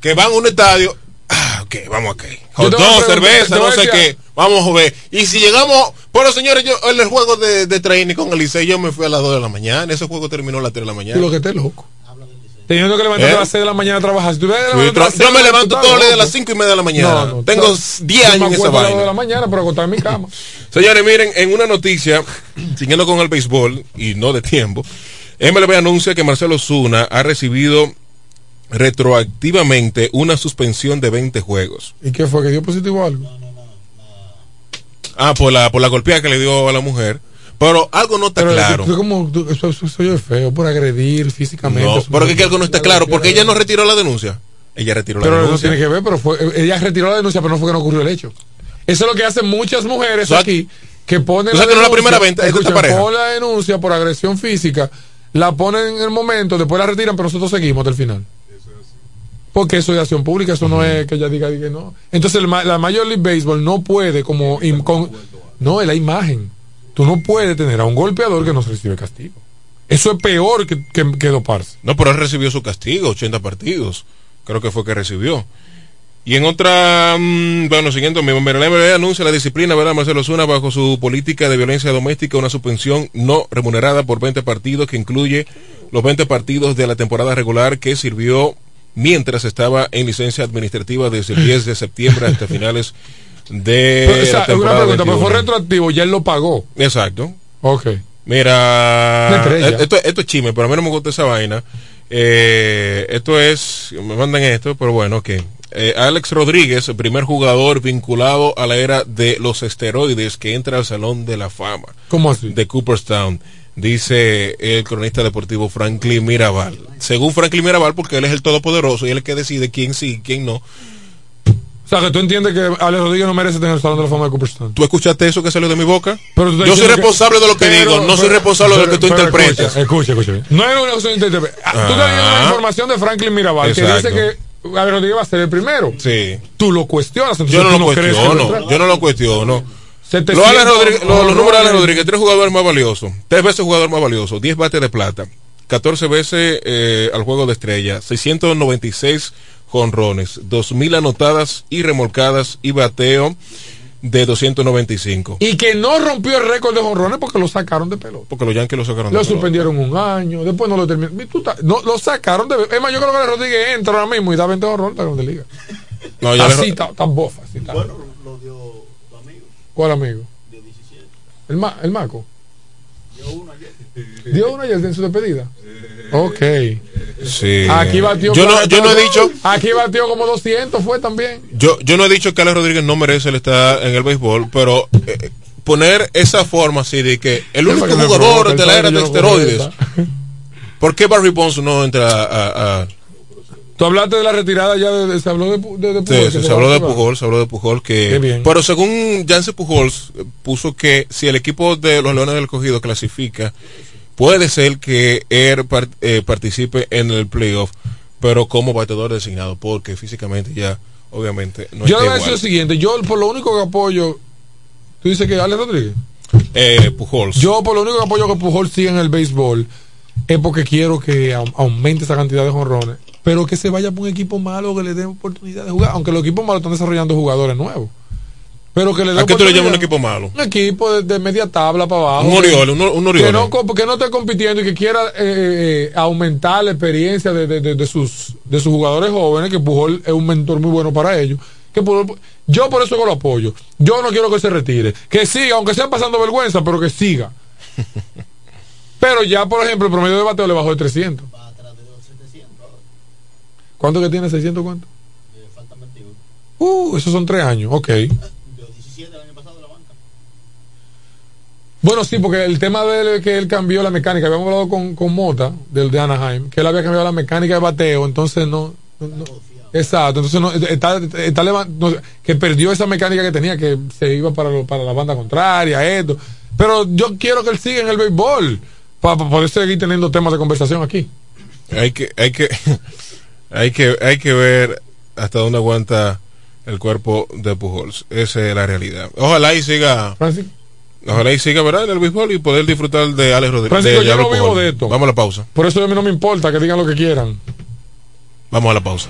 que van a un estadio. Ah, ok, vamos aquí. Hot te dog, cerveza, te no sé qué. Vamos a ver. Y si llegamos, Bueno, señores, yo en el juego de, de training con el Licey yo me fui a las 2 de la mañana. Ese juego terminó a las 3 de la mañana. Tú lo que estés loco. Teniendo que levantarte ¿Eh? a las 6 de la mañana a trabajar. Si tú ves, Sí, tra- yo me levanto todos los días a las 5 y media de la mañana. No, no, Tengo yo- 10 yo me años en esa acuerdo a las dos de vaina. la mañana para acostar en mi cama. Señores, miren, en una noticia, siguiendo con el béisbol y no de tiempo, MLB anuncia que Marcelo Zuna ha recibido retroactivamente una suspensión de 20 juegos. ¿Y qué fue? ¿Que dio positivo algo? Ah, por la, por la golpeada que le dio a la mujer. Pero algo no está Pero claro. como, eso, eso, eso es feo, por agredir físicamente. No, Eso pero es que algo no está claro, porque ella no retiró la denuncia. Ella retiró la Pero no denuncia. tiene que ver, pero fue, ella retiró la denuncia, pero no fue que no ocurrió el hecho. Eso es lo que hacen muchas mujeres O sea, aquí, que ponen o sea, que no es la primera vez, esta escuchen, pareja. ponen la denuncia por agresión física, la ponen en el momento, después la retiran, pero nosotros seguimos hasta el final. Porque eso es acción pública, eso no es que ella diga, diga no. Entonces el la Major League Baseball no puede como... con- no, es la imagen. Tú no puedes tener a un golpeador que no se recibe castigo. Eso es peor que, que, que doparse. No, pero él recibió su castigo, 80 partidos. Creo que fue que recibió. Y en otra, mm, bueno, siguiendo, mi MLB anuncia la disciplina, ¿verdad? Marcelo Zuna, bajo su política de violencia doméstica, una suspensión no remunerada por 20 partidos, que incluye los 20 partidos de la temporada regular que sirvió mientras estaba en licencia administrativa desde el 10 de septiembre hasta finales de Pero, o sea, la una pregunta, pero fue 21. retroactivo, ya él lo pagó. Exacto. Ok. Mira, esto, esto es chisme, pero a mí no me gusta esa vaina. Eh, esto es, me mandan esto, pero bueno, ok. Eh, Alex Rodríguez, el primer jugador vinculado a la era de los esteroides que entra al Salón de la Fama ¿Cómo así? de Cooperstown, dice el cronista deportivo Franklin Mirabal. Según Franklin Mirabal, porque él es el todopoderoso y él es el que decide quién sí y quién no. O sea, que tú entiendes que Alex Rodríguez no merece tener el Salón de la Fama de Cooperstown. ¿Tú escuchaste eso que salió de mi boca? Pero tú estás Yo soy que- responsable de lo que Pero- digo, no soy pero- responsable de lo que tú interpretas. Escucha, escucha. No es una cuestión de interpretación. Ah, Tú estás viendo la información de Franklin Mirabal que dice que Alex Rodríguez va a ser el primero. Sí. Tú lo cuestionas. entonces Yo no tú lo va a cuestiono, yo no lo cuestiono. 700 Los, Alex Rodríguez- los- los números de Alex. Rodríguez, tres jugadores más valiosos, tres veces jugador más valioso, 10 bates de plata, 14 veces eh, al juego de estrella, 696 jonrones, 2000 anotadas y remolcadas y bateo de 295. Y que no rompió el récord de jonrones porque lo sacaron de pelota. Porque los Yankees lo sacaron de Lo pelota. suspendieron un año, después no lo terminaron. No, lo sacaron de. Es más, yo creo que Rodríguez entra ahora mismo y da 20 jonrones para Grande Liga. No, ya así, tan, tan bofa. Así, tan. Bueno, lo dio tu amigo, ¿Cuál amigo? dio 17. El, ma, el Maco. Dio uno ayer. ¿Dio una ayer en su despedida? Ok. Sí. Aquí batió. yo no, yo no he dicho, Aquí batió como 200, fue también. yo, yo no he dicho que Alex Rodríguez no merece el estar en el béisbol, pero eh, poner esa forma así de que el único jugador de la era de esteroides. ¿Por qué Barry Bonds no entra a, a- Tú hablaste de la retirada ya, de, de- se habló de, de, de Sí, se habló de. Pujol, se habló de Pujol que... Qué bien. Pero según Jansen Pujols, eh, puso que si el equipo de los Leones del Cogido clasifica, puede ser que él eh, participe en el playoff, pero como bateador designado, porque físicamente ya, obviamente, no Yo le voy a decir lo siguiente: yo por lo único que apoyo. Tú dices que Alex Rodríguez. Eh, Pujols. Yo por lo único que apoyo que Pujol siga en el béisbol es porque quiero que au- aumente esa cantidad de jonrones. Pero que se vaya por un equipo malo que le dé oportunidad de jugar. Aunque los equipos malos están desarrollando jugadores nuevos. Pero que le ¿A qué tú le llamas un equipo malo? Un equipo de, de media tabla para abajo. Un Orioles, un, un Orioles. Que no, que no esté compitiendo y que quiera eh, eh, aumentar la experiencia de, de- de- de sus, de sus jugadores jóvenes, que Pujol es un mentor muy bueno para ellos. Que Pujol- yo por eso que lo apoyo. Yo no quiero que se retire. Que siga, aunque sea pasando vergüenza, pero que siga. pero ya, por ejemplo, el promedio de bateo le bajó de 300. Va atrás de los 700 ahora. ¿Cuánto que tiene? ¿600 cuánto? Eh, faltan 21. Uh, esos son tres años, ok. Dio 17 el año pasado de la banca. Bueno, sí, porque el tema de que él cambió la mecánica, habíamos hablado con, con Mota, del de Anaheim, que él había cambiado la mecánica de bateo, entonces no. no- exacto, entonces no, está, está no sé, que perdió esa mecánica que tenía, que se iba para, lo- para la banda contraria, esto. Pero yo quiero que él siga en el béisbol, para, poder seguir teniendo temas de conversación aquí. Hay que, hay que, hay que, hay que ver hasta dónde aguanta el cuerpo de Pujols. Esa es la realidad. Ojalá y siga, Francisco. ojalá y siga, ¿verdad? En el béisbol y poder disfrutar de Alex Rodríguez. Francisco, de yo no vivo de esto. Vamos a la pausa. Por eso a mí no me importa que digan lo que quieran. Vamos a la pausa.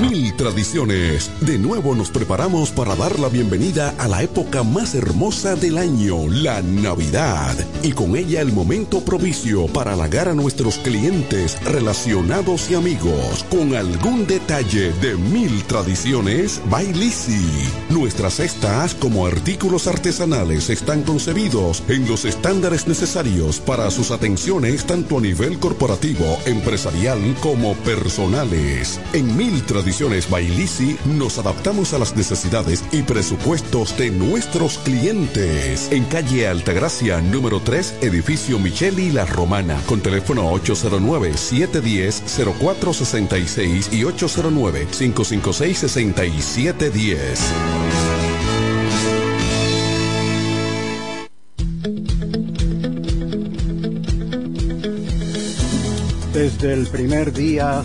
Mil tradiciones. De nuevo nos preparamos para dar la bienvenida a la época más hermosa del año, la Navidad. Y con ella el momento propicio para halagar a nuestros clientes, relacionados y amigos con algún detalle de mil tradiciones Bailisi. Nuestras cestas como artículos artesanales están concebidos en los estándares necesarios para sus atenciones tanto a nivel corporativo, empresarial como personales. En mil tradiciones Bailisi nos adaptamos a las necesidades y presupuestos de nuestros clientes. En calle Altagracia, número 3, edificio Micheli La Romana, con teléfono 809-710-0466 y 809-556-6710. Desde el primer día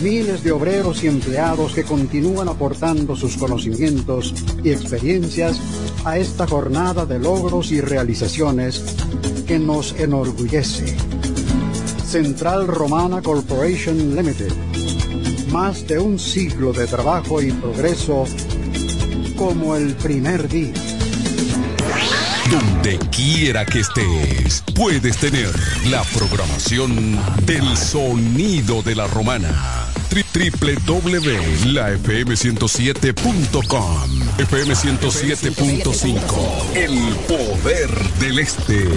miles de obreros y empleados que continúan aportando sus conocimientos y experiencias a esta jornada de logros y realizaciones que nos enorgullece. Central Romana Corporation Limited. Más de un siglo de trabajo y progreso como el primer día. Donde quiera que estés, puedes tener la programación del sonido de la romana www.lafm107.com FM 107.5 El poder del este.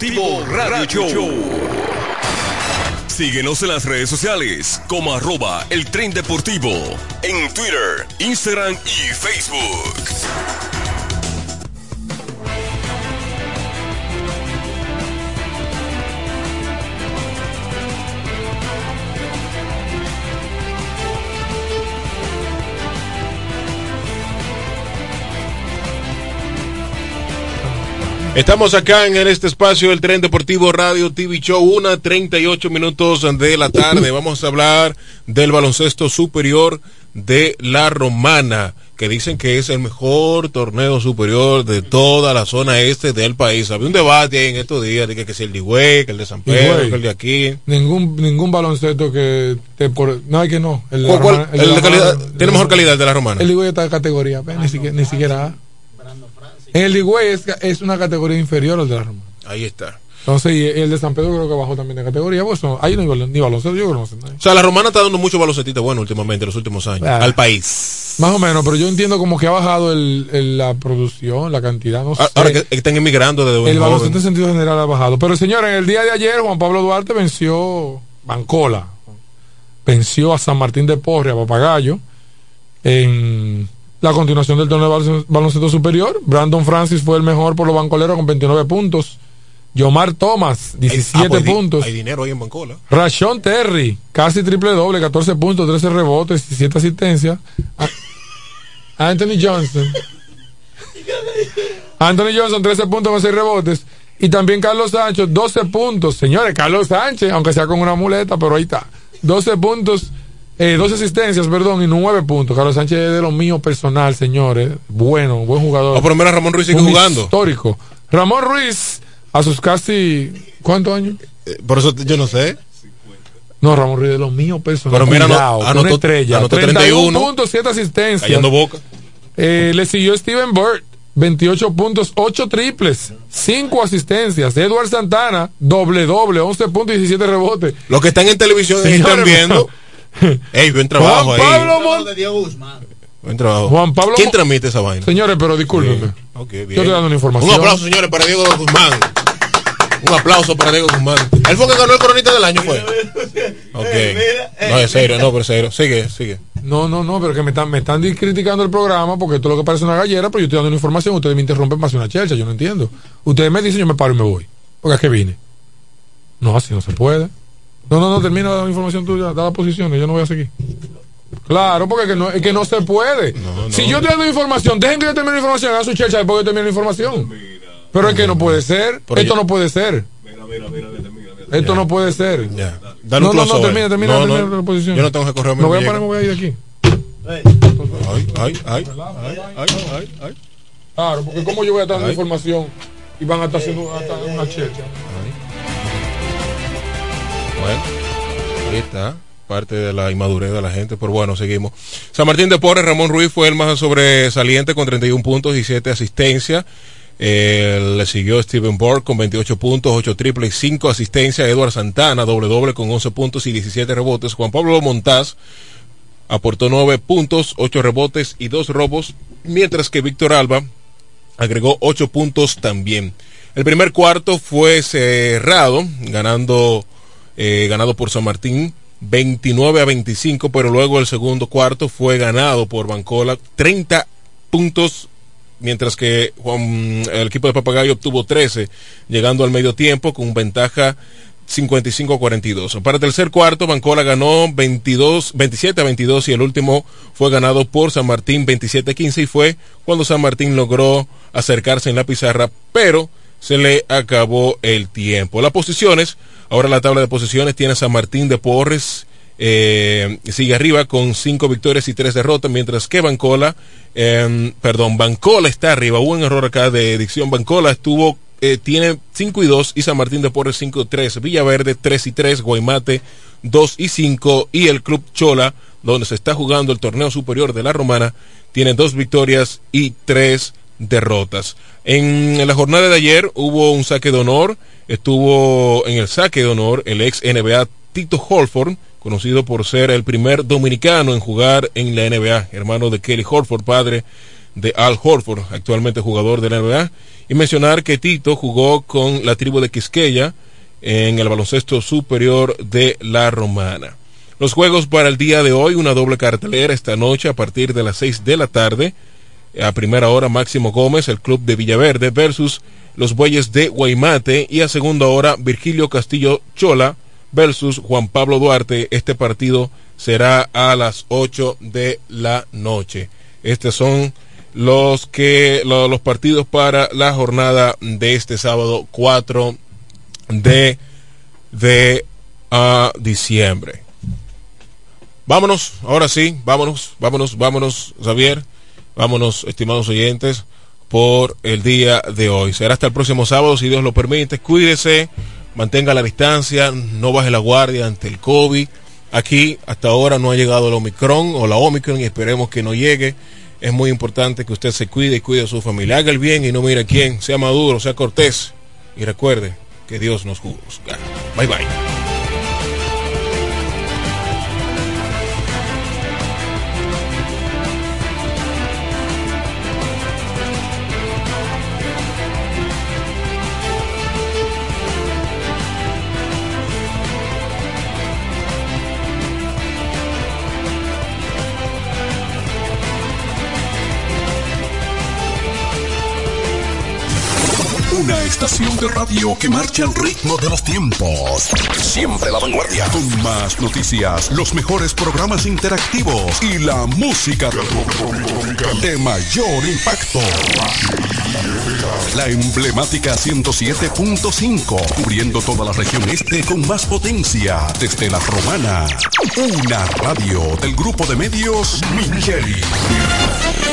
Deportivo Radio. Síguenos en las redes sociales como arroba el tren deportivo en Twitter, Instagram y Facebook. Estamos acá en este espacio del Tren Deportivo Radio TV Show, una 38 minutos de la tarde. Vamos a hablar del baloncesto superior de la Romana, que dicen que es el mejor torneo superior de toda la zona este del país. Había un debate ahí en estos días de que, que es el de Higüey, que el de San Pedro, que el de aquí. Ningún, ningún baloncesto que te por... No, hay que no. El de la ¿Cuál- Romana- cuál- el de el la de calidad- Romana- tiene mejor calidad el de la Romana? El Higüey está de categoría, pues, ni siquiera, ni siquiera A. El Higüey es, es una categoría inferior al de la Romana. Ahí está. Entonces, y el de San Pedro creo que bajó también de categoría. Pues no, ahí no hay ni baloncesto, yo creo que no. O sea, la Romana está dando mucho baloncetito bueno últimamente, en los últimos años, Ah. al país. Más o menos, pero yo entiendo como que ha bajado el, el- la producción, la cantidad, no Ahora que, que están emigrando desde el baloncesto en sentido general ha bajado. Pero señores, en el día de ayer Juan Pablo Duarte venció Bancola, venció a San Martín de Porre, a Papagayo, en la continuación del torneo de balon- baloncesto superior. Brandon Francis fue el mejor por los bancoleros con 29 puntos. Yomar Thomas, 17 Ah, pues, puntos. Hay dinero ahí en Bancola. Rashon Terry, casi triple doble, 14 puntos, 13 rebotes, 17 asistencias. Anthony Johnson. Anthony Johnson, 13 puntos con 6 rebotes. Y también Carlos Sánchez, 12 puntos. Señores, Carlos Sánchez, aunque sea con una muleta, pero ahí está. 12 puntos, eh, 12 asistencias, perdón, y 9 puntos. Carlos Sánchez es de lo mío personal, señores. Bueno, buen jugador. Oh, pero mira, Ramón Ruiz sigue Un jugando. Histórico. Ramón Ruiz, a sus casi. ¿Cuántos años? Eh, Por eso yo no sé. No, Ramón Ruiz de lo mío personal. Pero mira, Cuidado, anotó- una estrella. anotó 31 31. puntos, 7 asistencias. Callando boca. Eh, le siguió Steven Bird, 28 puntos, 8 triples, 5 asistencias. Edward Santana, doble doble, 11 puntos y 17 rebotes. Los que están en televisión y están Señores, viendo. Ey, buen trabajo Juan ahí. Pablo Mon- de Diego Guzmán. Buen trabajo. Juan Pablo ¿Quién transmite esa vaina? Señores, pero discúlpenme. Yo bien. estoy dando una información. Un aplauso, señores, para Diego Guzmán. Un aplauso para Diego Guzmán. Él fue que ganó el coronita del año, fue. Ok. No, es serio, no, pero es serio. Sigue, sigue. No, no, no, pero que me están, me están criticando el programa porque esto es lo que parece una gallera, pero yo estoy dando una información, ustedes me interrumpen para hacer una chelcha, yo no entiendo. Ustedes me dicen, yo me paro y me voy. Porque es que vine. No, así no se puede. No, no, no, termina la información tuya, da la posición, yo no voy a seguir. Claro, porque es que no, que no se puede. Si yo estoy dando información, dejen que yo termine la información, hagan su chelcha después que yo termine la información. Pero es que no puede ser, Pero esto yo- no puede ser. Esto no puede ser. Ya. Dale no, un no, no, termina, termina, No, no, termina la posición. Yo no tengo que correr. Me voy a parar, me voy a ir de aquí. Ay, ay, ay, ay, ay, ay, ay. Claro, porque como yo voy a estar dando información y van a estar haciendo una checha. Bueno, ahí está. Parte de la inmadurez de la gente, pero bueno, seguimos. San Martín de Porres, Ramón Ruiz fue el más sobresaliente con 31 puntos y 7 asistencias. Eh, le siguió Steven Borg con 28 puntos, 8 triples y 5 asistencias. Edward Santana, doble doble con 11 puntos y 17 rebotes. Juan Pablo Montaz aportó 9 puntos, 8 rebotes y 2 robos. Mientras que Víctor Alba agregó 8 puntos también. El primer cuarto fue cerrado, ganando, eh, ganado por San Martín 29 a 25, pero luego el segundo cuarto fue ganado por Bancola 30 puntos, mientras que Juan- el equipo de Papagayo obtuvo 13, llegando al medio tiempo con ventaja 55 a 42. Para el tercer cuarto, Bancola ganó 22, 27 a 22 y el último fue ganado por San Martín 27 a 15 y fue cuando San Martín logró acercarse en la pizarra, pero se le acabó el tiempo. Las posiciones, ahora la tabla de posiciones tiene a San Martín de Porres, eh, sigue arriba con cinco victorias y tres derrotas, mientras que Bancola, eh, perdón, Bancola está arriba. Hubo un error acá de dicción. Bancola estuvo, eh, tiene 5 y 2 y San Martín de Porres 5 y 3. Villaverde 3 y 3, Guaymate 2 y 5 y el Club Chola, donde se está jugando el torneo superior de la Romana, tiene dos victorias y tres derrotas. En la jornada de ayer hubo un saque de honor, estuvo en el saque de honor el ex NBA Tito Holford, conocido por ser el primer dominicano en jugar en la NBA, hermano de Kelly Horford, padre de Al Horford, actualmente jugador de la NBA, y mencionar que Tito jugó con la tribu de Quisqueya en el baloncesto superior de la Romana. Los juegos para el día de hoy, una doble cartelera esta noche a partir de las 6 de la tarde. A primera hora Máximo Gómez, el club de Villaverde versus los Bueyes de Guaymate y a segunda hora Virgilio Castillo Chola versus Juan Pablo Duarte. Este partido será a las 8 de la noche. Estos son los que lo- los partidos para la jornada de este sábado 4 de de diciembre. Vámonos, ahora sí, vámonos, vámonos, vámonos, Xavier, vámonos, estimados oyentes, por el día de hoy. Será hasta el próximo sábado, si Dios lo permite. Cuídese, mantenga la distancia, no baje la guardia ante el COVID. Aquí hasta ahora no ha llegado el Omicron o la Omicron y esperemos que no llegue. Es muy importante que usted se cuide y cuide a su familia. Haga el bien y no mire a quién, sea maduro, sea cortés. Y recuerde que Dios nos juzga. Bye bye. Una estación de radio que marcha al ritmo de los tiempos. Siempre la vanguardia. Con más noticias, los mejores programas interactivos y la música de mayor impacto. La emblemática 107.5, cubriendo toda la región este con más potencia, desde la romana. Una radio del grupo de medios Micheli.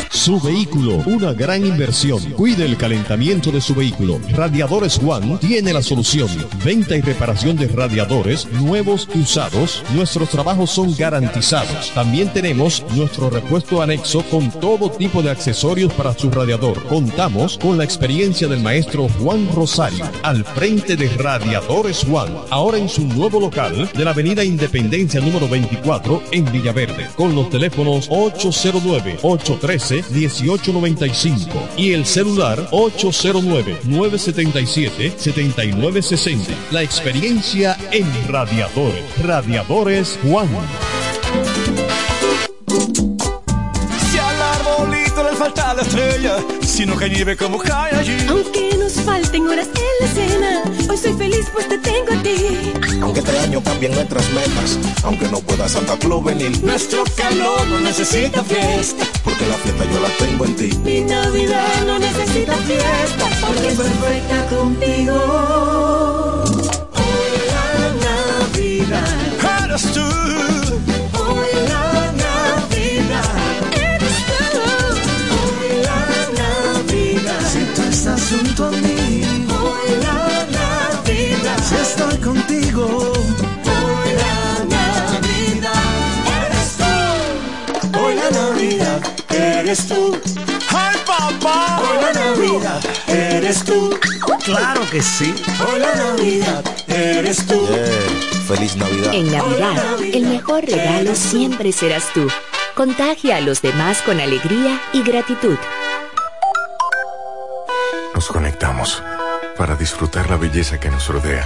Su vehículo, una gran inversión. Cuide el calentamiento de su vehículo. Radiadores One tiene la solución. Venta y reparación de radiadores nuevos y usados. Nuestros trabajos son garantizados. También tenemos nuestro repuesto anexo con todo tipo de accesorios para su radiador. Contamos con la experiencia del maestro Juan Rosario al frente de Radiadores One. Ahora en su nuevo local de la Avenida Independencia número 24 en Villaverde. Con los teléfonos 809 813 1895 y el celular 809-977-7960. La experiencia en radiadores. Radiadores Juan. Si al arbolito le falta la estrella, sino que nieve como cae allí. Aunque nos falten horas en la cena, hoy soy feliz pues te tengo a ti. Aunque este año cambien nuestras metas, aunque no pueda Santa Claus venir. Nuestro calor no necesita fiesta, porque la fiesta yo la tengo en ti. Mi Navidad no necesita fiesta, porque es perfecta contigo. Hoy la Navidad eres tú. Eres tú. ¡Ay, papá! Hoy la Navidad eres tú. Claro que sí. Hoy la Navidad eres tú. Feliz Navidad. En Navidad, el mejor regalo siempre serás tú. Contagia a los demás con alegría y gratitud. Nos conectamos para disfrutar la belleza que nos rodea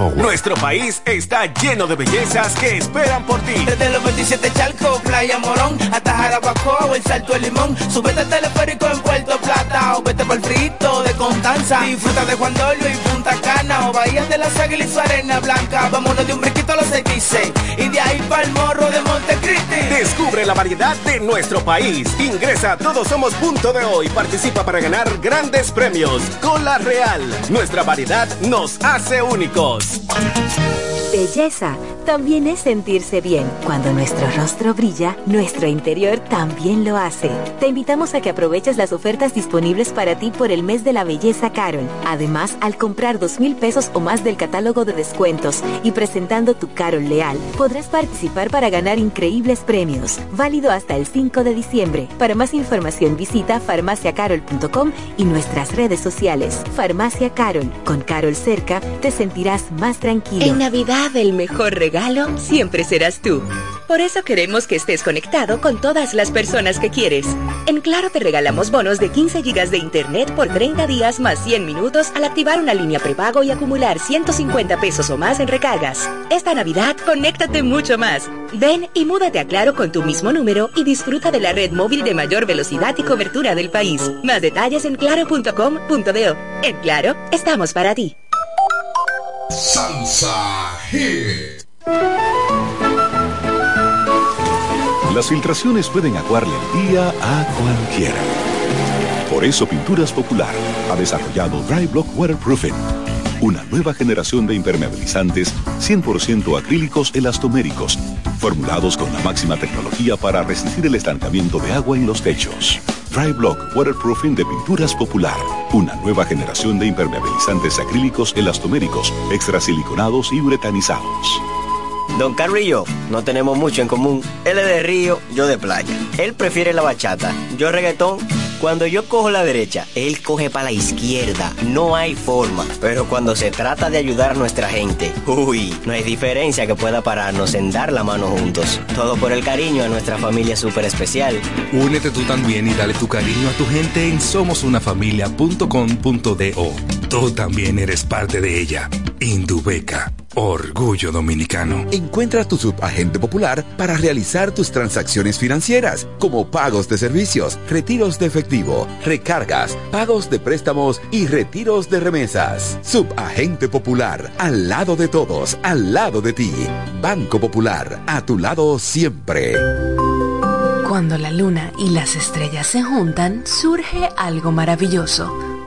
Forward. Nuestro país está lleno de bellezas que esperan por ti. Desde los 27 Chalco, Playa Morón, hasta Jarabacoa, el Salto de Limón. Súbete al teleférico en Puerto Plata o vete por el frito de Constanza. Disfruta de Juan Dolio y Punta Cana o Bahías de las Águilas y su arena blanca. Vámonos de un brinquito a los dice y de ahí para el morro de Montecristi. Descubre la variedad de nuestro país. Ingresa a Todos Somos Punto de Hoy. Participa para ganar grandes premios. Cola Real. Nuestra variedad nos hace únicos. Belleza también es sentirse bien. Cuando nuestro rostro brilla, nuestro interior también lo hace. Te invitamos a que aproveches las ofertas disponibles para ti por el mes de la belleza Carol. Además, al comprar dos mil pesos o más del catálogo de descuentos y presentando tu Carol Leal, podrás participar para ganar increíbles premios. Válido hasta el 5 de diciembre. Para más información visita farmaciacarol.com y nuestras redes sociales. Farmacia Carol. Con Carol cerca, te sentirás más tranquilo. En Navidad, el mejor regalo siempre serás tú. Por eso queremos que estés conectado con todas las personas que quieres. En Claro te regalamos bonos de 15 gigas de internet por 30 días más 100 minutos al activar una línea prepago y acumular 150 pesos o más en recargas. Esta Navidad, conéctate mucho más. Ven y múdate a Claro con tu mismo número y disfruta de la red móvil de mayor velocidad y cobertura del país. Más detalles en claro.com.do. En Claro, estamos para ti. Salsa Hit. Las filtraciones pueden aguarle el día a cualquiera. Por eso Pinturas Popular ha desarrollado Dry Block Waterproofing, una nueva generación de impermeabilizantes 100% acrílicos elastoméricos, formulados con la máxima tecnología para resistir el estancamiento de agua en los techos. Dry Block Waterproofing de Pinturas Popular, una nueva generación de impermeabilizantes acrílicos elastoméricos, extrasiliconados y uretanizados. Don Carlos y yo no tenemos mucho en común. Él es de río, yo de playa. Él prefiere la bachata, yo reggaetón Cuando yo cojo la derecha, él coge para la izquierda. No hay forma. Pero cuando se trata de ayudar a nuestra gente, uy, no hay diferencia que pueda pararnos en dar la mano juntos. Todo por el cariño a nuestra familia súper especial. Únete tú también y dale tu cariño a tu gente en somosunafamilia.com.do. Tú también eres parte de ella. Indubeca. Orgullo Dominicano. Encuentra tu subagente popular para realizar tus transacciones financieras, como pagos de servicios, retiros de efectivo, recargas, pagos de préstamos y retiros de remesas. Subagente popular, al lado de todos, al lado de ti. Banco Popular, a tu lado siempre. Cuando la luna y las estrellas se juntan, surge algo maravilloso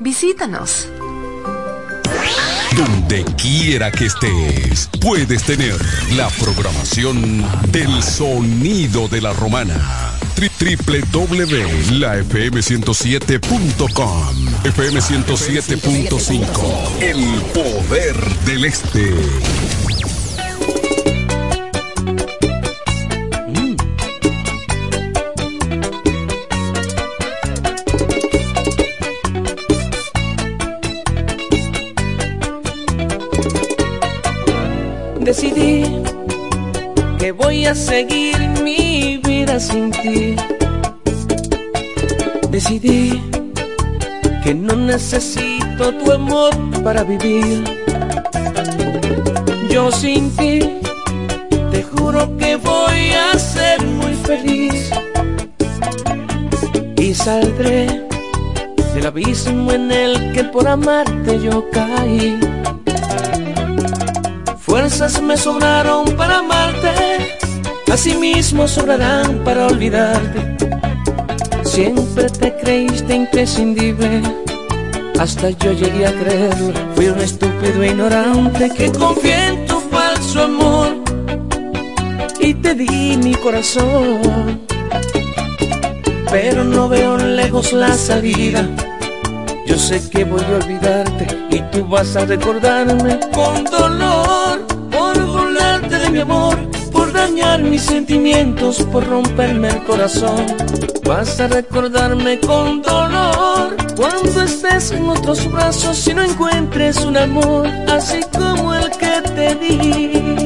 Visítanos. Donde quiera que estés, puedes tener la programación del sonido de la romana. www.lafm107.com FM 107.5 El poder del este. Decidí que voy a seguir mi vida sin ti. Decidí que no necesito tu amor para vivir. Yo sin ti te juro que voy a ser muy feliz y saldré del abismo en el que por amarte yo caí. Fuerzas me sobraron para amarte, asimismo sobrarán para olvidarte. Siempre te creíste imprescindible, hasta yo llegué a creerlo. Fui un estúpido ignorante que confié en tu falso amor y te di mi corazón. Pero no veo lejos la salida. Yo sé que voy a olvidarte y tú vas a recordarme con dolor por burlarte de mi amor, por dañar mis sentimientos, por romperme el corazón. Vas a recordarme con dolor cuando estés en otros brazos y no encuentres un amor así como el que te di.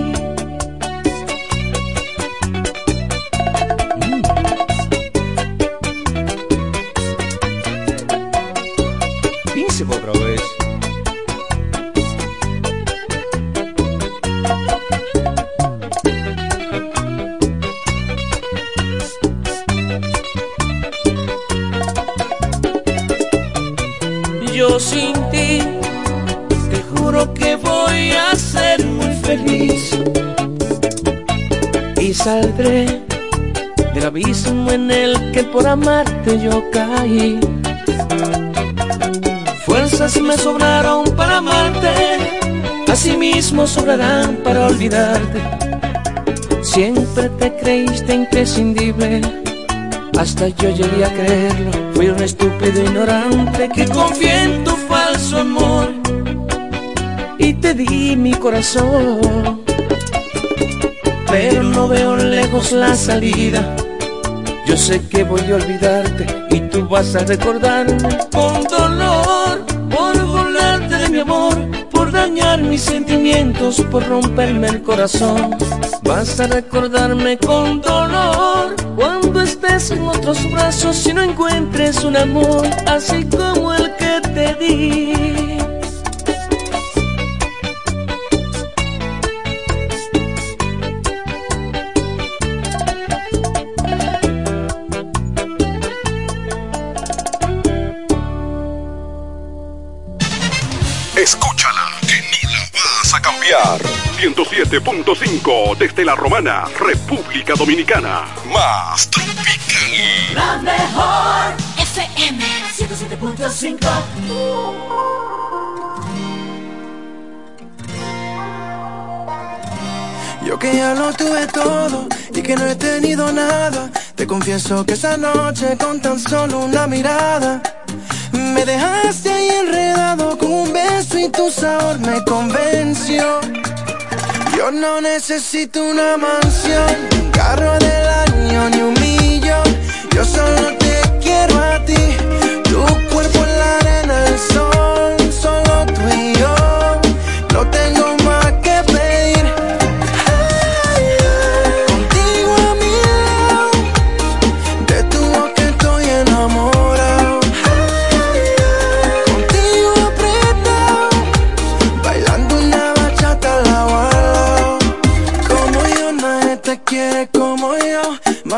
Saldré del abismo en el que por amarte yo caí. Fuerzas me sobraron para amarte, asimismo sobrarán para olvidarte. Siempre te creíste imprescindible, hasta yo llegué a creerlo. Fui un estúpido ignorante que confié en tu falso amor y te di mi corazón. Pero no veo lejos la salida. Yo sé que voy a olvidarte y tú vas a recordarme con dolor por burlarte de mi amor, por dañar mis sentimientos, por romperme el corazón. Vas a recordarme con dolor cuando estés en otros brazos y no encuentres un amor así como el que te di. 107.5 desde la Romana, República Dominicana. Más tropical. La mejor FM 107.5 Yo que ya lo tuve todo y que no he tenido nada. Te confieso que esa noche con tan solo una mirada me dejaste ahí enredado con un beso y tu sabor me convenció. Yo no necesito una mansión, un carro del año ni un millón. Yo solo te quiero a ti, tu cuerpo en la arena, el sol,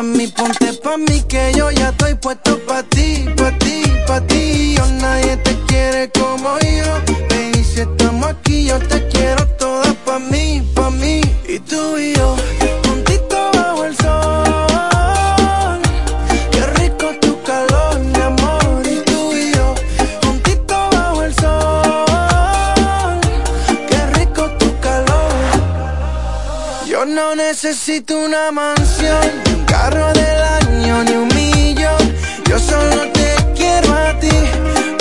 Mami, ponte pa' mí que yo ya estoy puesto pa' ti, pa' ti, pa' ti. Yo nadie te quiere como yo. Baby, si estamos aquí, yo te quiero toda pa' mí, pa' mí. Y tú y yo, juntito bajo el sol. Qué rico tu calor, mi amor. Y tú y yo, juntito bajo el sol. Qué rico tu calor. Yo no necesito una mansión, carro del año, ni un millón. Yo solo te quiero a ti.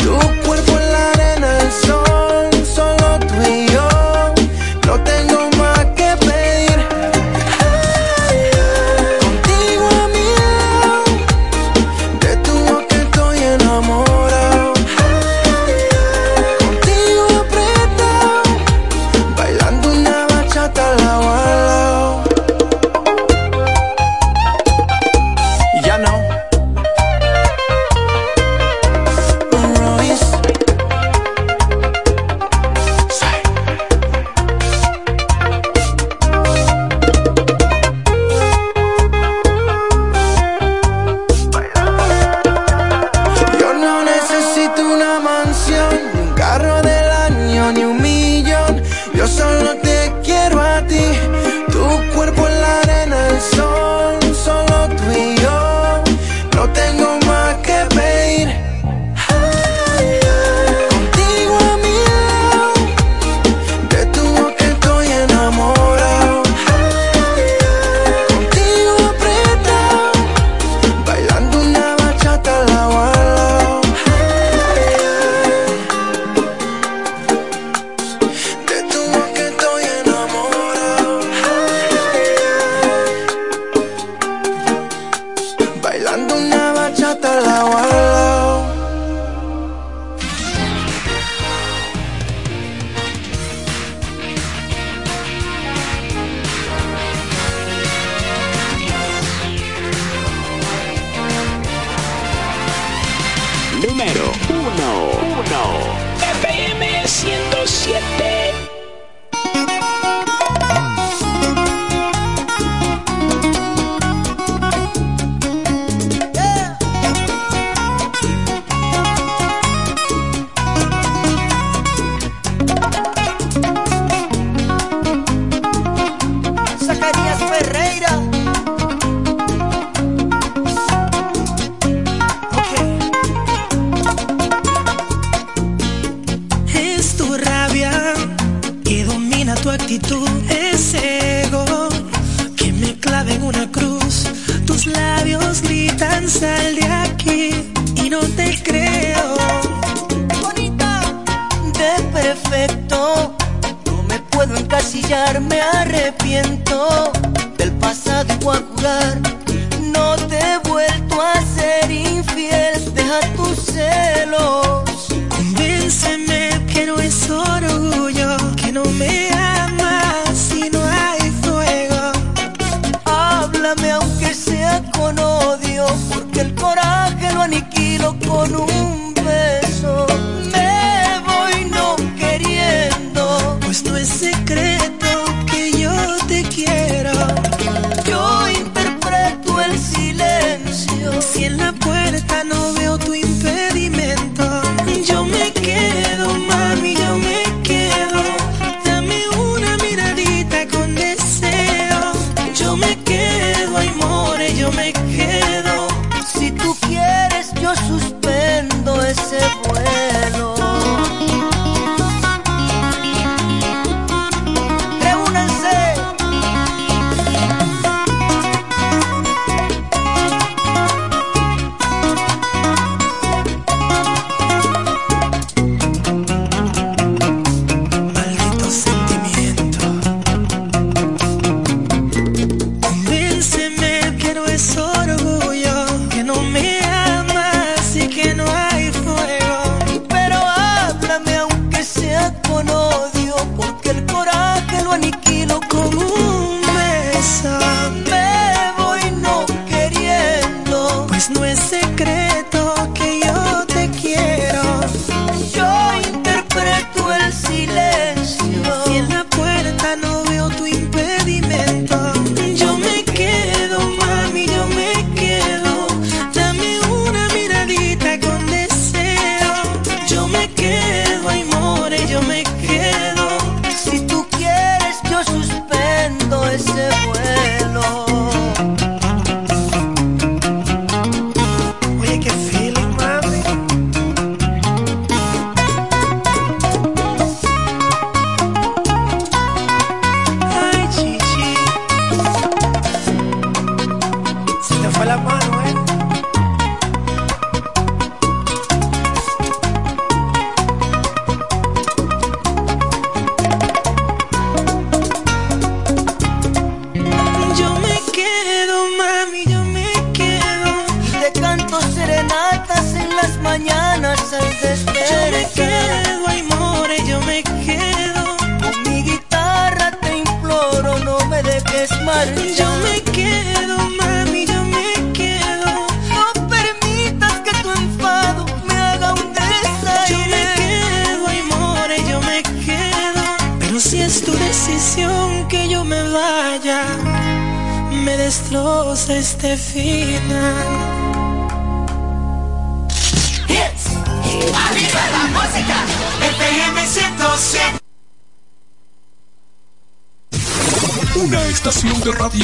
Tu cuerpo en la arena, el sol, solo tú y yo. No tengo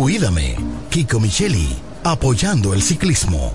Cuídame, Kiko Micheli, apoyando el ciclismo.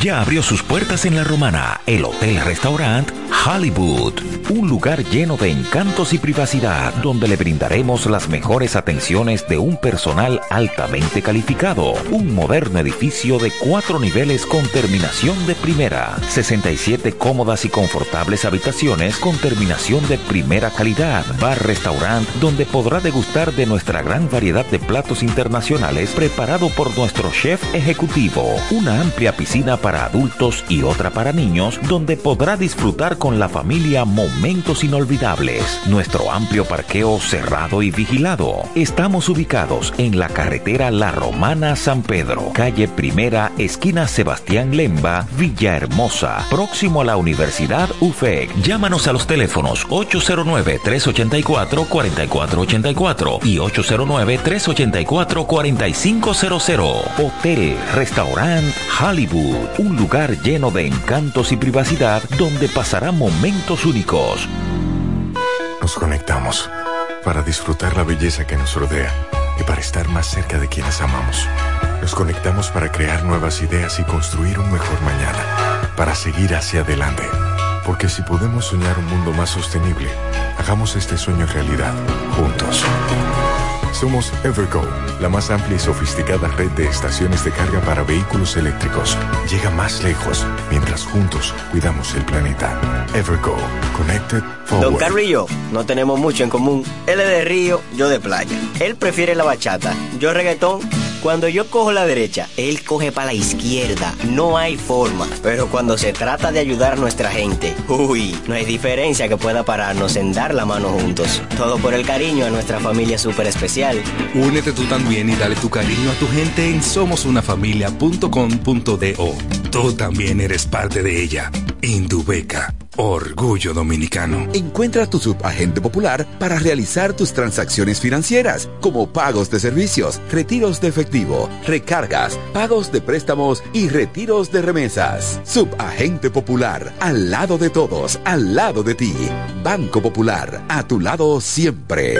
Ya abrió sus puertas en La Romana, el Hotel Restaurant Hollywood, un lugar lleno de encantos y privacidad donde le brindaremos las mejores atenciones de un personal altamente calificado. Un moderno edificio de cuatro niveles con terminación de primera, 67 cómodas y confortables habitaciones con terminación de primera calidad, bar restaurant donde podrá degustar de nuestra gran variedad de platos internacionales preparado por nuestro chef ejecutivo, una amplia piscina para adultos y otra para niños donde podrá disfrutar con la familia momentos inolvidables. Nuestro amplio parqueo cerrado y vigilado. Estamos ubicados en la carretera La Romana San Pedro, calle Primera, esquina Sebastián Lemba, Villahermosa, próximo a la Universidad UFEC. Llámanos a los teléfonos 809-384-4484 y 809-384-4500. Hotel, restaurant Hollywood, un lugar lleno de encantos y privacidad donde pasará momentos únicos. Nos conectamos para disfrutar la belleza que nos rodea y para estar más cerca de quienes amamos. Nos conectamos para crear nuevas ideas y construir un mejor mañana, para seguir hacia adelante. Porque si podemos soñar un mundo más sostenible, hagamos este sueño realidad, juntos. Somos Evergo, la más amplia y sofisticada red de estaciones de carga para vehículos eléctricos. Llega más lejos mientras juntos cuidamos el planeta. Evergo, Connected Forward. Don Carrillo, no tenemos mucho en común. Él es de río, yo de playa. Él prefiere la bachata, yo reggaetón. Cuando yo cojo la derecha, él coge para la izquierda. No hay forma. Pero cuando se trata de ayudar a nuestra gente, uy, no hay diferencia que pueda pararnos en dar la mano juntos. Todo por el cariño a nuestra familia súper especial. Únete tú también y dale tu cariño a tu gente en somosunafamilia.com.do. Tú también eres parte de ella. Indubeca. Orgullo Dominicano. Encuentra tu subagente popular para realizar tus transacciones financieras, como pagos de servicios, retiros de efectivo, recargas, pagos de préstamos y retiros de remesas. Subagente popular, al lado de todos, al lado de ti. Banco Popular, a tu lado siempre.